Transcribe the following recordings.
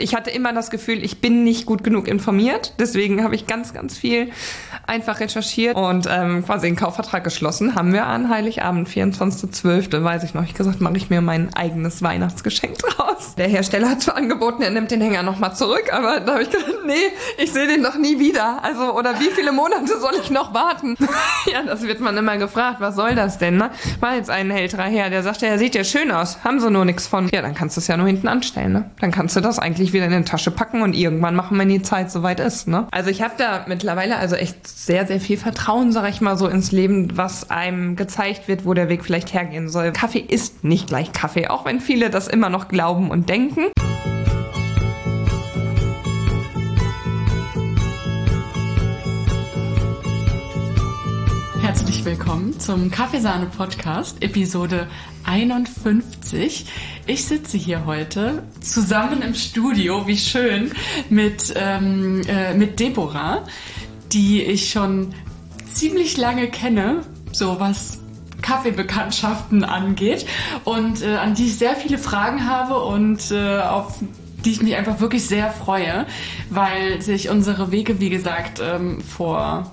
ich hatte immer das Gefühl, ich bin nicht gut genug informiert. Deswegen habe ich ganz, ganz viel einfach recherchiert und ähm, quasi einen Kaufvertrag geschlossen. Haben wir an Heiligabend, 24.12., weiß ich noch, ich gesagt, mache ich mir mein eigenes Weihnachtsgeschenk draus. Der Hersteller hat zwar angeboten, er nimmt den Hänger nochmal zurück, aber da habe ich gedacht, nee, ich sehe den doch nie wieder. Also, oder wie viele Monate soll ich noch warten? ja, das wird man immer gefragt, was soll das denn? Ne? War jetzt ein älterer Herr, der sagte, er sieht ja schön aus, haben sie nur nichts von. Ja, dann kannst du es ja nur hinten anstellen. Ne? Dann kannst du das eigentlich wieder in die Tasche packen und irgendwann machen, wenn die Zeit soweit ist. Ne? Also ich habe da mittlerweile also echt sehr, sehr viel Vertrauen, sag ich mal, so ins Leben, was einem gezeigt wird, wo der Weg vielleicht hergehen soll. Kaffee ist nicht gleich Kaffee, auch wenn viele das immer noch glauben und denken. Herzlich willkommen zum Kaffeesahne-Podcast, Episode 51. Ich sitze hier heute zusammen im Studio, wie schön, mit, ähm, äh, mit Deborah, die ich schon ziemlich lange kenne, so was Kaffeebekanntschaften angeht und äh, an die ich sehr viele Fragen habe und äh, auf die ich mich einfach wirklich sehr freue, weil sich unsere Wege, wie gesagt, ähm, vor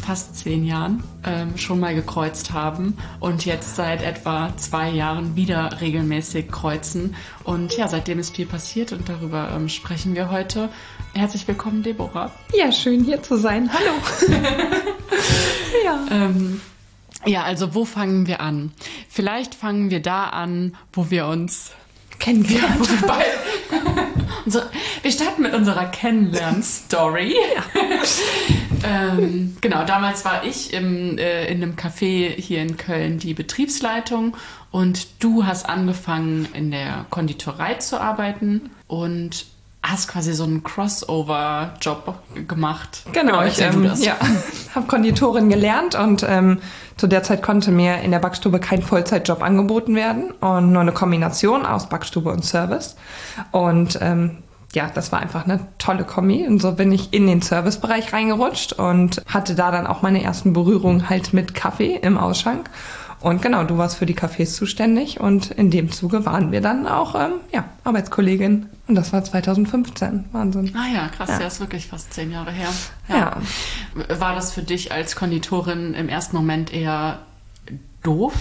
fast zehn Jahren ähm, schon mal gekreuzt haben und jetzt seit etwa zwei Jahren wieder regelmäßig kreuzen. Und ja, seitdem ist viel passiert und darüber ähm, sprechen wir heute. Herzlich willkommen, Deborah. Ja, schön hier zu sein. Hallo. ja. Ähm, ja, also wo fangen wir an? Vielleicht fangen wir da an, wo wir uns kennengelernt haben. wir starten mit unserer Kennenlern-Story. Ja. Ähm, genau, damals war ich im, äh, in einem Café hier in Köln die Betriebsleitung und du hast angefangen in der Konditorei zu arbeiten und hast quasi so einen Crossover-Job gemacht. Genau, ich ähm, ja, habe Konditorin gelernt und ähm, zu der Zeit konnte mir in der Backstube kein Vollzeitjob angeboten werden und nur eine Kombination aus Backstube und Service. Und ähm, ja, das war einfach eine tolle Kombi. Und so bin ich in den Servicebereich reingerutscht und hatte da dann auch meine ersten Berührungen halt mit Kaffee im Ausschank. Und genau, du warst für die Cafés zuständig und in dem Zuge waren wir dann auch ähm, ja, Arbeitskollegin. Und das war 2015. Wahnsinn. Ah ja, krass, ja, ja ist wirklich fast zehn Jahre her. Ja. ja. War das für dich als Konditorin im ersten Moment eher doof?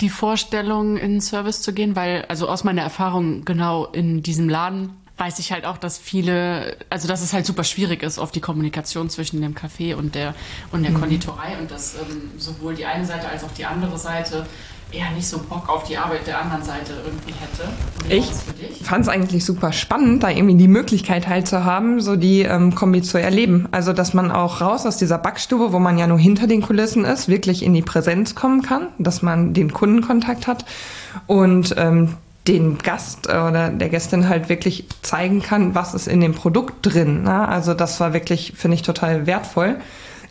die Vorstellung, in den Service zu gehen, weil, also aus meiner Erfahrung genau in diesem Laden weiß ich halt auch, dass viele, also dass es halt super schwierig ist, auf die Kommunikation zwischen dem Café und der und der mhm. Konditorei und dass ähm, sowohl die eine Seite als auch die andere Seite eher nicht so Bock auf die Arbeit der anderen Seite irgendwie hätte. ich fand es eigentlich super spannend, da irgendwie die Möglichkeit halt zu haben, so die ähm, Kombi zu erleben. Also, dass man auch raus aus dieser Backstube, wo man ja nur hinter den Kulissen ist, wirklich in die Präsenz kommen kann, dass man den Kundenkontakt hat und ähm, den Gast oder der Gästin halt wirklich zeigen kann, was ist in dem Produkt drin. Ne? Also das war wirklich, finde ich, total wertvoll.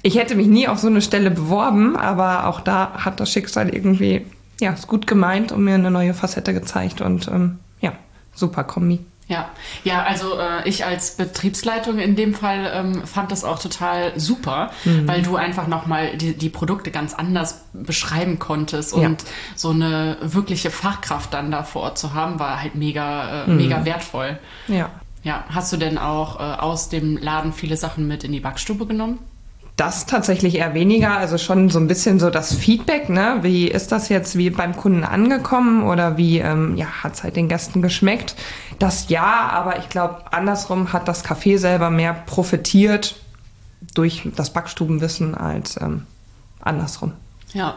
Ich hätte mich nie auf so eine Stelle beworben, aber auch da hat das Schicksal irgendwie, ja, ist gut gemeint und mir eine neue Facette gezeigt und ähm, ja, super Kombi. Ja, ja, also äh, ich als Betriebsleitung in dem Fall ähm, fand das auch total super, mhm. weil du einfach nochmal die, die Produkte ganz anders beschreiben konntest und ja. so eine wirkliche Fachkraft dann da vor Ort zu haben, war halt mega, äh, mhm. mega wertvoll. Ja. Ja, hast du denn auch äh, aus dem Laden viele Sachen mit in die Backstube genommen? Das tatsächlich eher weniger, also schon so ein bisschen so das Feedback, ne? Wie ist das jetzt wie beim Kunden angekommen oder wie ähm, ja, hat es halt den Gästen geschmeckt? Das ja, aber ich glaube, andersrum hat das Café selber mehr profitiert durch das Backstubenwissen als ähm, andersrum. Ja.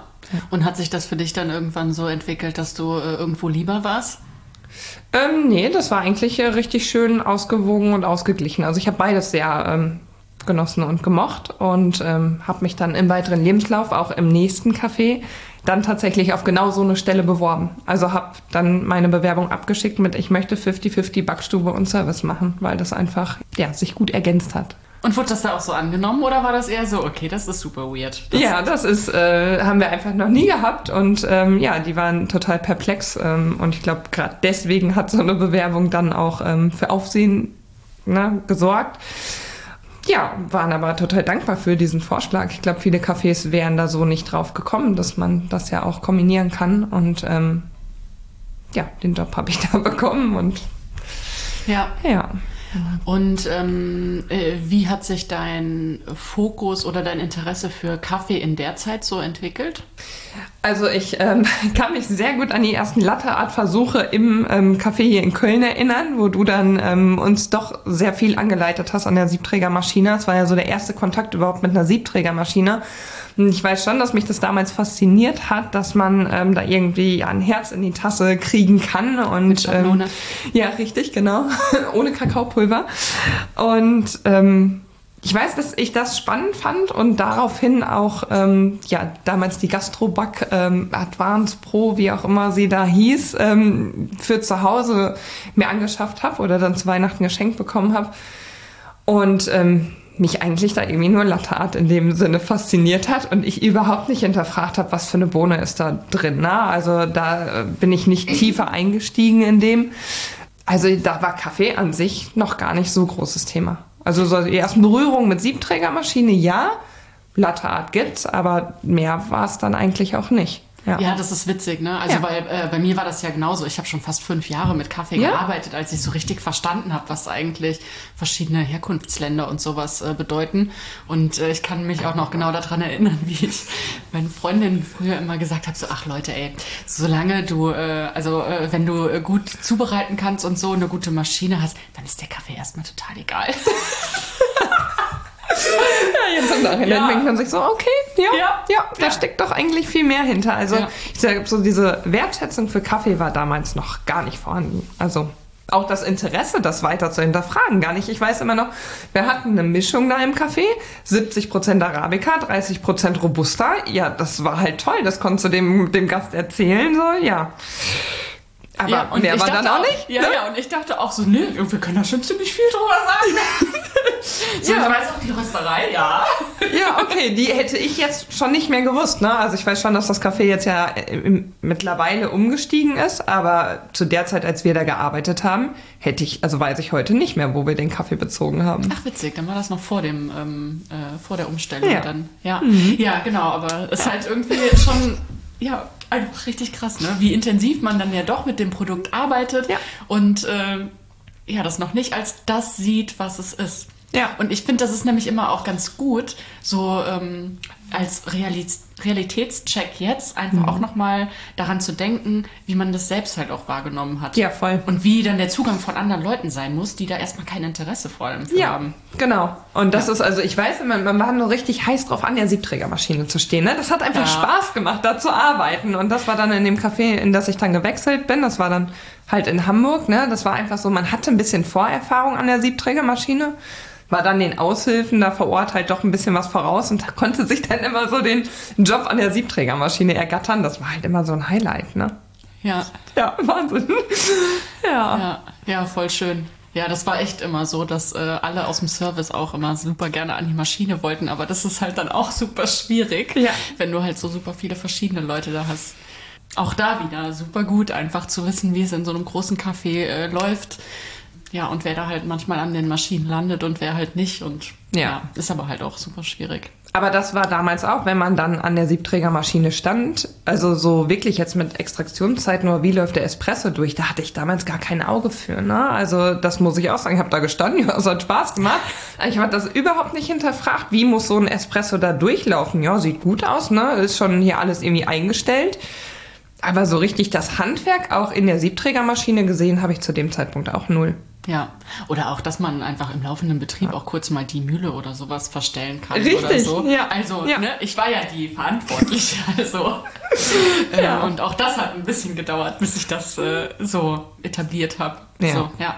Und hat sich das für dich dann irgendwann so entwickelt, dass du äh, irgendwo lieber warst? Ähm, nee, das war eigentlich äh, richtig schön ausgewogen und ausgeglichen. Also ich habe beides sehr ähm, genossen und gemocht und ähm, habe mich dann im weiteren Lebenslauf auch im nächsten Café dann tatsächlich auf genau so eine Stelle beworben. Also habe dann meine Bewerbung abgeschickt mit, ich möchte 50-50 Backstube und Service machen, weil das einfach ja, sich gut ergänzt hat. Und wurde das da auch so angenommen oder war das eher so, okay, das ist super weird? Das ja, das ist, äh, haben wir einfach noch nie gehabt und ähm, ja, die waren total perplex ähm, und ich glaube, gerade deswegen hat so eine Bewerbung dann auch ähm, für Aufsehen ne, gesorgt ja, waren aber total dankbar für diesen Vorschlag. Ich glaube, viele Cafés wären da so nicht drauf gekommen, dass man das ja auch kombinieren kann. Und ähm, ja, den Job habe ich da bekommen und Ja. Ja. Und ähm, äh, wie hat sich dein Fokus oder dein Interesse für Kaffee in der Zeit so entwickelt? Also ich ähm, kann mich sehr gut an die ersten Latte-Art-Versuche im ähm, Café hier in Köln erinnern, wo du dann ähm, uns doch sehr viel angeleitet hast an der Siebträgermaschine. Das war ja so der erste Kontakt überhaupt mit einer Siebträgermaschine. Ich weiß schon, dass mich das damals fasziniert hat, dass man ähm, da irgendwie ein Herz in die Tasse kriegen kann. Und, Mit. Ähm, ja, richtig, genau. Ohne Kakaopulver. Und ähm, ich weiß, dass ich das spannend fand und daraufhin auch ähm, ja damals die Gastroback ähm, Advance Pro, wie auch immer sie da hieß, ähm, für zu Hause mir angeschafft habe oder dann zu Weihnachten geschenkt bekommen habe und ähm, mich eigentlich da irgendwie nur Latte Art in dem Sinne fasziniert hat und ich überhaupt nicht hinterfragt habe, was für eine Bohne ist da drin. Ne? Also da äh, bin ich nicht tiefer eingestiegen in dem. Also da war Kaffee an sich noch gar nicht so großes Thema. Also so die ersten Berührungen mit Siebträgermaschine, ja. Latte Art gibt's, aber mehr war es dann eigentlich auch nicht. Ja. Ja, das ist witzig, ne? Also Ja. weil äh, bei mir war das ja genauso. Ich habe schon fast fünf Jahre mit Kaffee Ja. gearbeitet, als ich so richtig verstanden habe, was eigentlich verschiedene Herkunftsländer und sowas äh, bedeuten. Und äh, ich kann mich auch noch genau daran erinnern, wie ich meinen Freundinnen früher immer gesagt habe: so, ach Leute, ey, solange du, äh, also äh, wenn du äh, gut zubereiten kannst und so eine gute Maschine hast, dann ist der Kaffee erstmal total egal. Ja, jetzt im Nachhinein Ja. denkt man sich so, okay, ja, Ja. ja, da Ja. steckt doch eigentlich viel mehr hinter. Also ich sage so, diese Wertschätzung für Kaffee war damals noch gar nicht vorhanden. Also auch das Interesse, das weiter zu hinterfragen, gar nicht. Ich weiß immer noch, wir hatten eine Mischung da im Café, 70% Arabica, 30% Robusta. Ja, das war halt toll, das konntest du dem, dem Gast erzählen, so, ja. Aber Ja, und mehr war dann auch auch nicht. Ja, ne? ja, und ich dachte auch so, nö, wir können da schon ziemlich viel drüber sagen. so, Ja. ich weiß auch die Rösterei, ja. Ja, okay, die hätte ich jetzt schon nicht mehr gewusst. Ne? Also ich weiß schon, dass das Café jetzt ja äh, im- mittlerweile umgestiegen ist, aber zu der Zeit, als wir da gearbeitet haben, hätte ich, also weiß ich heute nicht mehr, wo wir den Kaffee bezogen haben. Ach, witzig, dann war das noch vor dem, ähm, äh, vor der Umstellung Ja. dann. Ja, ja genau, aber es ist halt irgendwie schon, ja, einfach richtig krass, ne? Wie intensiv man dann ja doch mit dem Produkt arbeitet Ja. und ähm, ja, das noch nicht als das sieht, was es ist. Ja. Und ich finde, das ist nämlich immer auch ganz gut, so ähm, als Realitäts Realitätscheck jetzt einfach Mhm. auch nochmal daran zu denken, wie man das selbst halt auch wahrgenommen hat. Ja, voll. Und wie dann der Zugang von anderen Leuten sein muss, die da erstmal kein Interesse vor allem Ja, haben. genau. Und das Ja. ist, also ich weiß, man, man war nur richtig heiß drauf, an der Siebträgermaschine zu stehen. Ne? Das hat einfach Ja. Spaß gemacht, da zu arbeiten. Und das war dann in dem Café, in das ich dann gewechselt bin. Das war dann halt in Hamburg. Ne? Das war einfach so, man hatte ein bisschen Vorerfahrung an der Siebträgermaschine. War dann den Aushilfen da vor Ort halt doch ein bisschen was voraus und konnte sich dann immer so den Job an der Siebträgermaschine ergattern. Das war halt immer so ein Highlight, ne? Ja, Ja, Wahnsinn. Ja. ja, ja, voll schön. Ja, das war echt immer so, dass äh, alle aus dem Service auch immer super gerne an die Maschine wollten, aber das ist halt dann auch super schwierig, Ja. wenn du halt so super viele verschiedene Leute da hast. Auch da wieder super gut, einfach zu wissen, wie es in so einem großen Café äh, läuft. Ja, und wer da halt manchmal an den Maschinen landet und wer halt nicht. Und Ja. ist aber halt auch super schwierig. Aber das war damals auch, wenn man dann an der Siebträgermaschine stand, also so wirklich jetzt mit Extraktionszeit nur, wie läuft der Espresso durch, da hatte ich damals gar kein Auge für. Ne? Also das muss ich auch sagen, ich habe da gestanden, ja, es hat Spaß gemacht. Ich habe das überhaupt nicht hinterfragt, wie muss so ein Espresso da durchlaufen. Ja, sieht gut aus, ne? ist schon hier alles irgendwie eingestellt. Aber so richtig das Handwerk auch in der Siebträgermaschine gesehen habe ich zu dem Zeitpunkt auch null. Ja, oder auch, dass man einfach im laufenden Betrieb auch kurz mal die Mühle oder sowas verstellen kann oder Richtig, so. ja. Also, Ja. Ne, ich war ja die Verantwortliche, also. Ja. äh, und auch das hat ein bisschen gedauert, bis ich das äh, so etabliert habe. Ja. So, ja.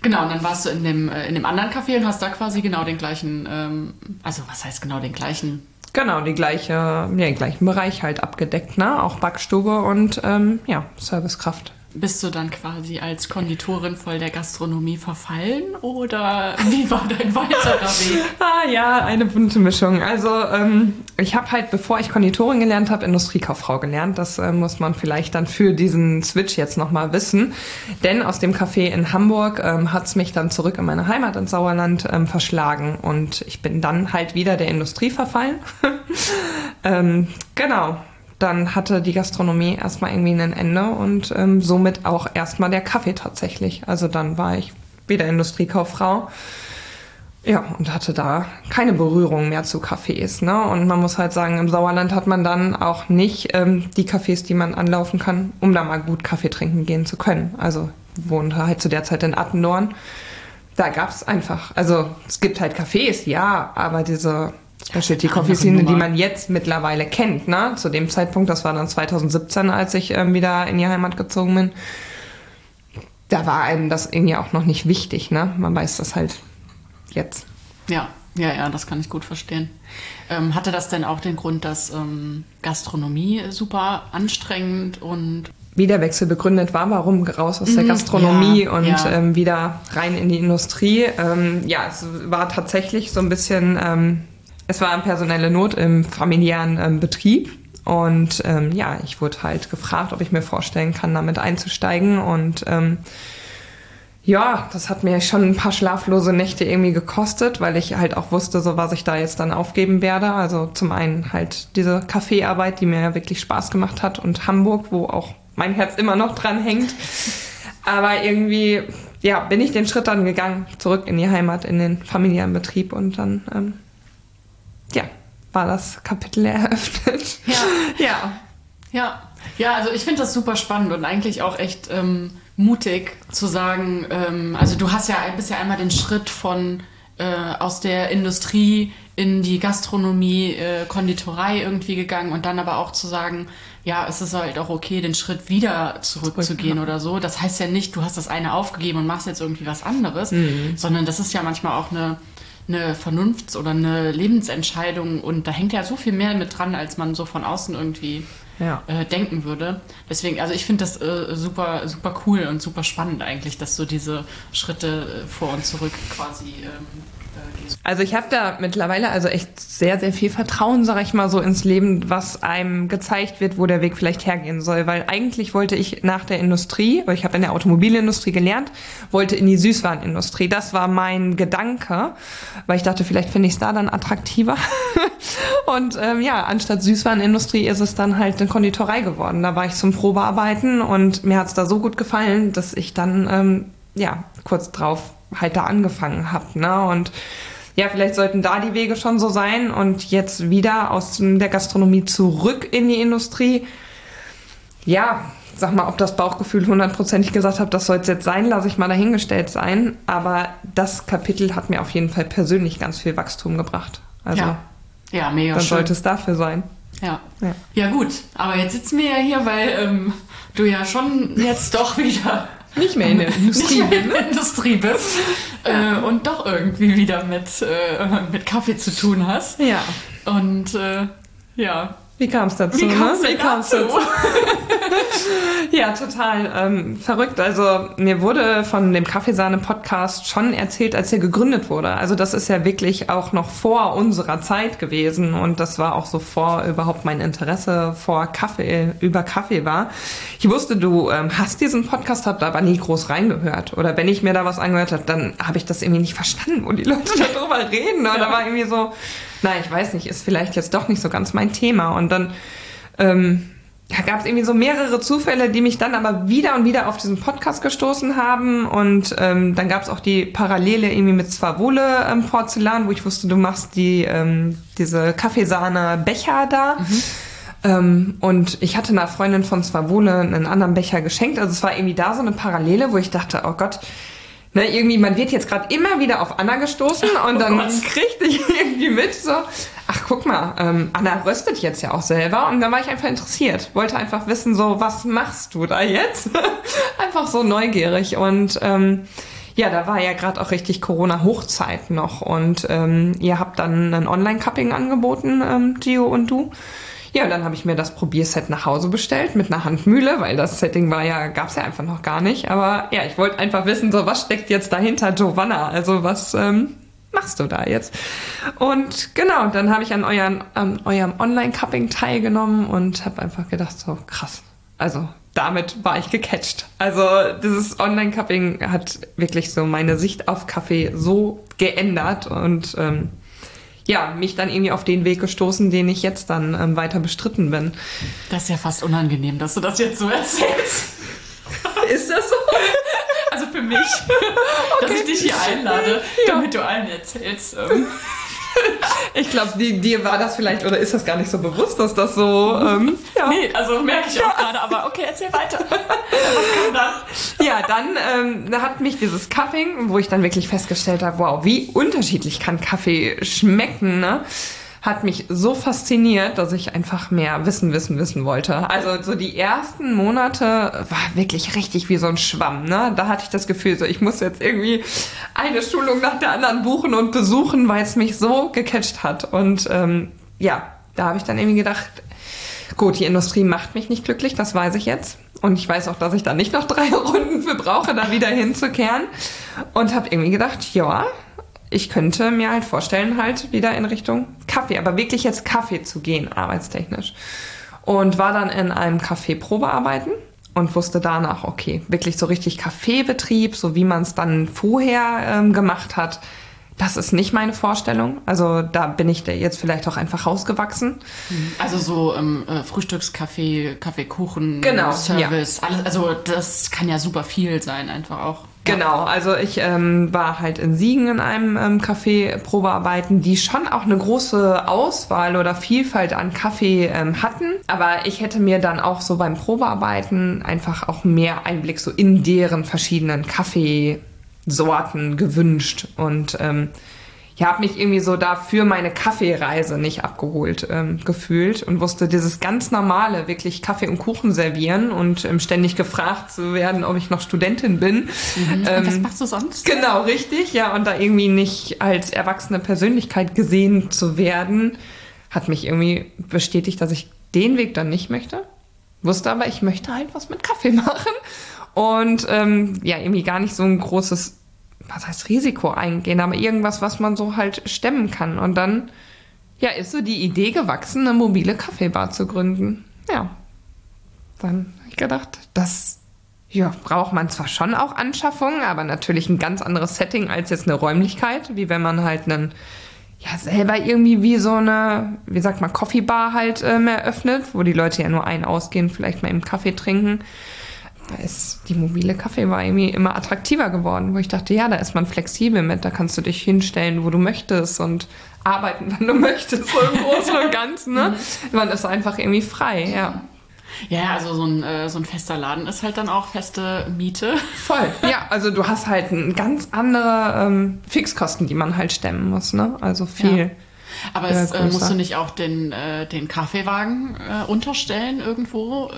Genau, und dann warst du in dem, äh, in dem anderen Café und hast da quasi genau den gleichen, ähm, also was heißt genau den gleichen? Genau, die gleiche, ja, den gleichen Bereich halt abgedeckt, ne? Auch Backstube und ähm, ja, Servicekraft. Bist du dann quasi als Konditorin voll der Gastronomie verfallen oder wie war dein weiterer Weg? Ah ja, eine bunte Mischung. Also ähm, ich habe halt, bevor ich Konditorin gelernt habe, Industriekauffrau gelernt. Das äh, muss man vielleicht dann für diesen Switch jetzt nochmal wissen. Denn aus dem Café in Hamburg ähm, hat's mich dann zurück in meine Heimat ins Sauerland ähm, verschlagen. Und ich bin dann halt wieder der Industrie verfallen. ähm, genau. Dann hatte die Gastronomie erstmal irgendwie ein Ende und ähm, somit auch erstmal der Kaffee tatsächlich. Also dann war ich wieder Industriekauffrau. Ja, und hatte da keine Berührung mehr zu Cafés. Ne? Und man muss halt sagen, im Sauerland hat man dann auch nicht ähm, die Cafés, die man anlaufen kann, um da mal gut Kaffee trinken gehen zu können. Also wohnte halt zu der Zeit in Attendorn. Da gab es einfach, also es gibt halt Cafés, ja, aber diese Specialty Coffee Szene, die man jetzt mittlerweile kennt, ne? Zu dem Zeitpunkt, das war dann 2017, als ich ähm, wieder in die Heimat gezogen bin. Da war einem das irgendwie auch noch nicht wichtig, ne? Man weiß das halt jetzt. Ja, ja, ja, das kann ich gut verstehen. Ähm, hatte das denn auch den Grund, dass ähm, Gastronomie super anstrengend und wie der Wechsel begründet war, warum raus aus der mhm. Gastronomie ja, und ja. Ähm, wieder rein in die Industrie. Ähm, ja, es war tatsächlich so ein bisschen, ähm, es war eine personelle Not im familiären ähm, Betrieb. Und ähm, ja, ich wurde halt gefragt, ob ich mir vorstellen kann, damit einzusteigen. Und ähm, ja, das hat mir schon ein paar schlaflose Nächte irgendwie gekostet, weil ich halt auch wusste, so was ich da jetzt dann aufgeben werde. Also zum einen halt diese Kaffeearbeit, die mir ja wirklich Spaß gemacht hat und Hamburg, wo auch mein Herz immer noch dran hängt. Aber irgendwie, ja, bin ich den Schritt dann gegangen, zurück in die Heimat, in den familiären Betrieb und dann, ähm, war das Kapitel eröffnet. Ja. ja. Ja. Ja, also ich finde das super spannend und eigentlich auch echt ähm, mutig zu sagen, ähm, also du hast ja, bist ja einmal den Schritt von äh, aus der Industrie in die Gastronomie, äh, Konditorei irgendwie gegangen und dann aber auch zu sagen, ja, es ist halt auch okay, den Schritt wieder zurückzugehen Zurück, oder so. Das heißt ja nicht, du hast das eine aufgegeben und machst jetzt irgendwie was anderes, mhm. sondern das ist ja manchmal auch eine, eine Vernunfts- oder eine Lebensentscheidung und da hängt ja so viel mehr mit dran, als man so von außen irgendwie ja. äh, denken würde. Deswegen, also ich finde das äh, super, super cool und super spannend eigentlich, dass so diese Schritte äh, vor und zurück quasi ähm, also ich habe da mittlerweile also echt sehr, sehr viel Vertrauen, sag ich mal so, ins Leben, was einem gezeigt wird, wo der Weg vielleicht hergehen soll. Weil eigentlich wollte ich nach der Industrie, weil ich habe in der Automobilindustrie gelernt, wollte in die Süßwarenindustrie. Das war mein Gedanke, weil ich dachte, vielleicht finde ich es da dann attraktiver. und ähm, ja, anstatt Süßwarenindustrie ist es dann halt eine Konditorei geworden. Da war ich zum Probearbeiten und mir hat es da so gut gefallen, dass ich dann ähm, ja kurz drauf halt da angefangen habe. Ne? Und ja, vielleicht sollten da die Wege schon so sein und jetzt wieder aus der Gastronomie zurück in die Industrie. Ja, sag mal, ob das Bauchgefühl hundertprozentig gesagt hat, das soll es jetzt sein, lasse ich mal dahingestellt sein. Aber das Kapitel hat mir auf jeden Fall persönlich ganz viel Wachstum gebracht. Also, ja, ja mega Dann schön. sollte es dafür sein. Ja. ja. ja. gut. Aber jetzt sitzen wir ja hier, weil ähm, du ja schon jetzt doch wieder nicht mehr in der Industrie, nicht mehr in der Industrie bist äh, und doch irgendwie wieder mit, äh, mit Kaffee zu tun hast. Ja. Und äh, ja, wie kam es dazu? Wie kam es ne? dazu? dazu? ja, total ähm, verrückt. Also mir wurde von dem Kaffeesahne-Podcast schon erzählt, als er gegründet wurde. Also das ist ja wirklich auch noch vor unserer Zeit gewesen und das war auch so vor überhaupt mein Interesse vor Kaffee über Kaffee war. Ich wusste, du ähm, hast diesen Podcast, hab da aber nie groß reingehört. Oder wenn ich mir da was angehört habe, dann habe ich das irgendwie nicht verstanden, wo die Leute darüber reden. Oder ja. war irgendwie so na, ich weiß nicht, ist vielleicht jetzt doch nicht so ganz mein Thema. Und dann ähm, da gab es irgendwie so mehrere Zufälle, die mich dann aber wieder und wieder auf diesen Podcast gestoßen haben. Und ähm, dann gab es auch die Parallele irgendwie mit Zwavole ähm, Porzellan, wo ich wusste, du machst die ähm, diese Kaffeesahne Becher da. Mhm. Ähm, und ich hatte einer Freundin von Zwavole einen anderen Becher geschenkt. Also es war irgendwie da so eine Parallele, wo ich dachte, oh Gott, Ne, irgendwie, man wird jetzt gerade immer wieder auf Anna gestoßen und oh dann Gott. kriegte ich irgendwie mit so, ach guck mal, ähm, Anna röstet jetzt ja auch selber und dann war ich einfach interessiert, wollte einfach wissen so, was machst du da jetzt? einfach so neugierig und ähm, ja, da war ja gerade auch richtig Corona-Hochzeit noch und ähm, ihr habt dann ein Online-Cupping angeboten, ähm, Gio und du. Ja, und dann habe ich mir das Probierset nach Hause bestellt mit einer Handmühle, weil das Setting war ja, gab's ja einfach noch gar nicht. Aber ja, ich wollte einfach wissen, so was steckt jetzt dahinter, Giovanna? Also was ähm, machst du da jetzt? Und genau, dann habe ich an, euren, an eurem Online-Cupping teilgenommen und habe einfach gedacht, so krass. Also damit war ich gecatcht. Also dieses Online-Cupping hat wirklich so meine Sicht auf Kaffee so geändert und ähm, ja, mich dann irgendwie auf den Weg gestoßen, den ich jetzt dann ähm, weiter bestritten bin. Das ist ja fast unangenehm, dass du das jetzt so erzählst. ist das so? Also für mich, dass ich dich hier einlade, damit du allen erzählst. Ähm. Ich glaube, dir war das vielleicht, oder ist das gar nicht so bewusst, dass das so. Ähm, ja. Nee, also merke ich auch gerade, aber okay, erzähl weiter. Was kam dann? Ja, dann ähm, hat mich dieses Cupping, wo ich dann wirklich festgestellt habe, wow, wie unterschiedlich kann Kaffee schmecken, ne? Hat mich so fasziniert, dass ich einfach mehr wissen, wissen, wissen wollte. Also so die ersten Monate war wirklich richtig wie so ein Schwamm. Ne? Da hatte ich das Gefühl, so ich muss jetzt irgendwie eine Schulung nach der anderen buchen und besuchen, weil es mich so gecatcht hat. Und ähm, ja, da habe ich dann irgendwie gedacht, gut, die Industrie macht mich nicht glücklich, das weiß ich jetzt. Und ich weiß auch, dass ich da nicht noch drei Runden für brauche, da wieder hinzukehren. Und habe irgendwie gedacht, ja, ich könnte mir halt vorstellen, halt wieder in Richtung Kaffee, aber wirklich jetzt Kaffee zu gehen, arbeitstechnisch. Und war dann in einem Café Probearbeiten und wusste danach, okay, wirklich so richtig Kaffeebetrieb, so wie man es dann vorher ähm, gemacht hat, das ist nicht meine Vorstellung. Also da bin ich jetzt vielleicht auch einfach rausgewachsen. Also so ähm, äh, Frühstückskaffee, Kaffeekuchen, genau, Service, ja. alles. Also das kann ja super viel sein, einfach auch. Genau, also ich ähm, war halt in Siegen in einem ähm, Café Probearbeiten, die schon auch eine große Auswahl oder Vielfalt an Kaffee ähm, hatten. Aber ich hätte mir dann auch so beim Probearbeiten einfach auch mehr Einblick so in deren verschiedenen Kaffeesorten gewünscht. Und ähm, ich habe mich irgendwie so dafür meine Kaffeereise nicht abgeholt ähm, gefühlt und wusste dieses ganz normale, wirklich Kaffee und Kuchen servieren und ähm, ständig gefragt zu werden, ob ich noch Studentin bin. Mhm. Ähm, was machst du sonst? Genau, richtig, ja. Und da irgendwie nicht als erwachsene Persönlichkeit gesehen zu werden, hat mich irgendwie bestätigt, dass ich den Weg dann nicht möchte. Wusste aber, ich möchte halt was mit Kaffee machen. Und ähm, ja, irgendwie gar nicht so ein großes was heißt Risiko eingehen, aber irgendwas, was man so halt stemmen kann. Und dann, ja, ist so die Idee gewachsen, eine mobile Kaffeebar zu gründen. Ja. Dann habe ich gedacht, das ja, braucht man zwar schon auch Anschaffungen, aber natürlich ein ganz anderes Setting als jetzt eine Räumlichkeit, wie wenn man halt einen, ja, selber irgendwie wie so eine, wie sagt man, Coffeebar halt ähm, eröffnet, wo die Leute ja nur ein ausgehen, vielleicht mal eben Kaffee trinken da ist die mobile Kaffeebar irgendwie immer attraktiver geworden, wo ich dachte, ja, da ist man flexibel mit, da kannst du dich hinstellen, wo du möchtest und arbeiten, wenn du möchtest, so im Großen und Ganzen. Ne? Mhm. Man ist einfach irgendwie frei, ja. Ja, also so ein, äh, so ein fester Laden ist halt dann auch feste Miete. Voll. Ja, also du hast halt ganz andere ähm, Fixkosten, die man halt stemmen muss, ne? Also viel. Ja. Aber es, äh, musst du nicht auch den, äh, den Kaffeewagen äh, unterstellen irgendwo?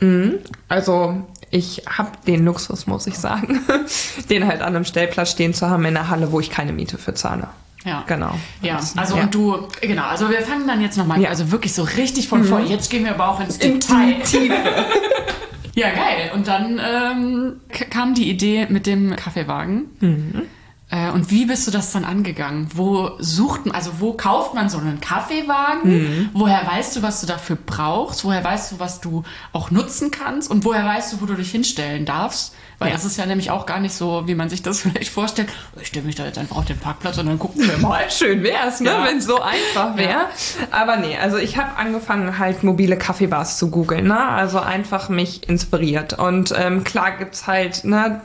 Mhm. Also ich habe den Luxus, muss ich sagen, den halt an einem Stellplatz stehen zu haben in der Halle, wo ich keine Miete für zahle. Ja. Genau. Ja, also ja. und du, genau, also wir fangen dann jetzt nochmal, ja. also wirklich so richtig von mhm. vor. Jetzt gehen wir aber auch ins Detail. Tiefe. ja, geil. Und dann ähm, kam die Idee mit dem Kaffeewagen. Mhm. Äh, und wie bist du das dann angegangen? Wo sucht man, also wo kauft man so einen Kaffeewagen? Mhm. Woher weißt du, was du dafür brauchst? Woher weißt du, was du auch nutzen kannst? Und woher weißt du, wo du dich hinstellen darfst? Weil ja. das ist ja nämlich auch gar nicht so, wie man sich das vielleicht vorstellt. Ich stelle mich da jetzt einfach auf den Parkplatz und dann gucken wir mal. Schön wär's, ne? Ja. wenn es so einfach wäre. Ja. Aber nee, also ich habe angefangen halt mobile Kaffeebars zu googeln, ne? Also einfach mich inspiriert. Und ähm, klar gibt's halt, ne,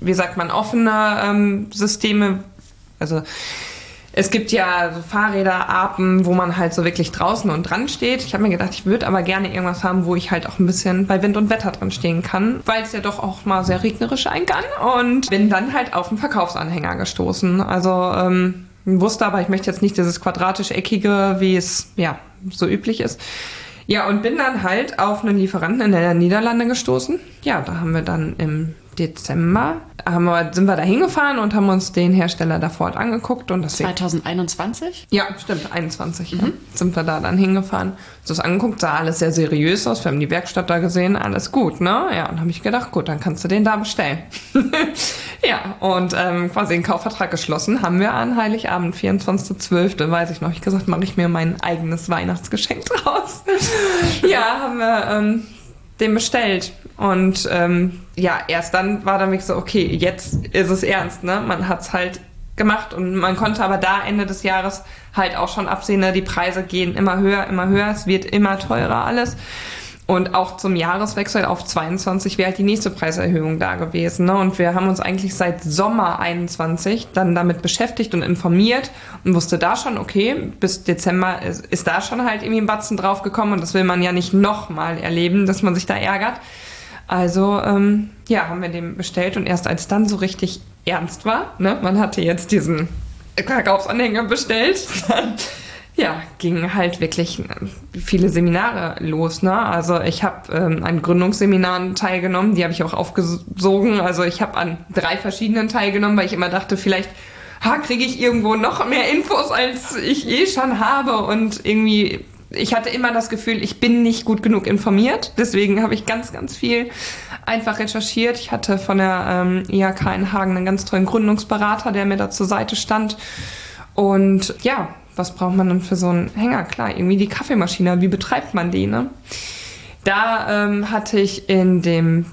wie sagt man, offene ähm, Systeme. Also es gibt ja so Fahrräder, Apen, wo man halt so wirklich draußen und dran steht. Ich habe mir gedacht, ich würde aber gerne irgendwas haben, wo ich halt auch ein bisschen bei Wind und Wetter dran stehen kann, weil es ja doch auch mal sehr regnerisch sein kann. Und bin dann halt auf einen Verkaufsanhänger gestoßen. Also ähm, wusste aber, ich möchte jetzt nicht dieses quadratisch-eckige, wie es ja so üblich ist. Ja, und bin dann halt auf einen Lieferanten in der Niederlande gestoßen. Ja, da haben wir dann im Dezember haben wir, sind wir da hingefahren und haben uns den Hersteller da vor Ort angeguckt. Und deswegen, 2021? Ja, stimmt, 21 mhm. ja, sind wir da dann hingefahren. So das angeguckt, sah alles sehr seriös aus. Wir haben die Werkstatt da gesehen, alles gut, ne? Ja, und habe ich gedacht, gut, dann kannst du den da bestellen. ja, und ähm, quasi den Kaufvertrag geschlossen haben wir an Heiligabend, 24.12., weiß ich noch. Ich gesagt, mache ich mir mein eigenes Weihnachtsgeschenk draus. ja, haben wir ähm, den bestellt. Und ähm, ja, erst dann war dann wirklich so, okay, jetzt ist es ernst, ne? Man hat's halt gemacht und man konnte aber da Ende des Jahres halt auch schon absehen, ne? die Preise gehen immer höher, immer höher, es wird immer teurer alles. Und auch zum Jahreswechsel auf 22 wäre halt die nächste Preiserhöhung da gewesen. Ne? Und wir haben uns eigentlich seit Sommer 21 dann damit beschäftigt und informiert und wusste da schon, okay, bis Dezember ist, ist da schon halt irgendwie ein Batzen draufgekommen und das will man ja nicht nochmal erleben, dass man sich da ärgert. Also ähm, ja, haben wir den bestellt und erst als dann so richtig ernst war, ne, man hatte jetzt diesen Verkaufsanhänger bestellt, dann ja, gingen halt wirklich äh, viele Seminare los. Ne? Also ich habe ähm, an Gründungsseminaren teilgenommen, die habe ich auch aufgesogen. Also ich habe an drei verschiedenen teilgenommen, weil ich immer dachte, vielleicht ha, kriege ich irgendwo noch mehr Infos, als ich eh schon habe. Und irgendwie, ich hatte immer das Gefühl, ich bin nicht gut genug informiert. Deswegen habe ich ganz, ganz viel einfach recherchiert. Ich hatte von der ähm, IHK in Hagen einen ganz tollen Gründungsberater, der mir da zur Seite stand. Und ja, was braucht man denn für so einen Hänger? Klar, irgendwie die Kaffeemaschine. Wie betreibt man die? Ne? Da ähm, hatte ich in dem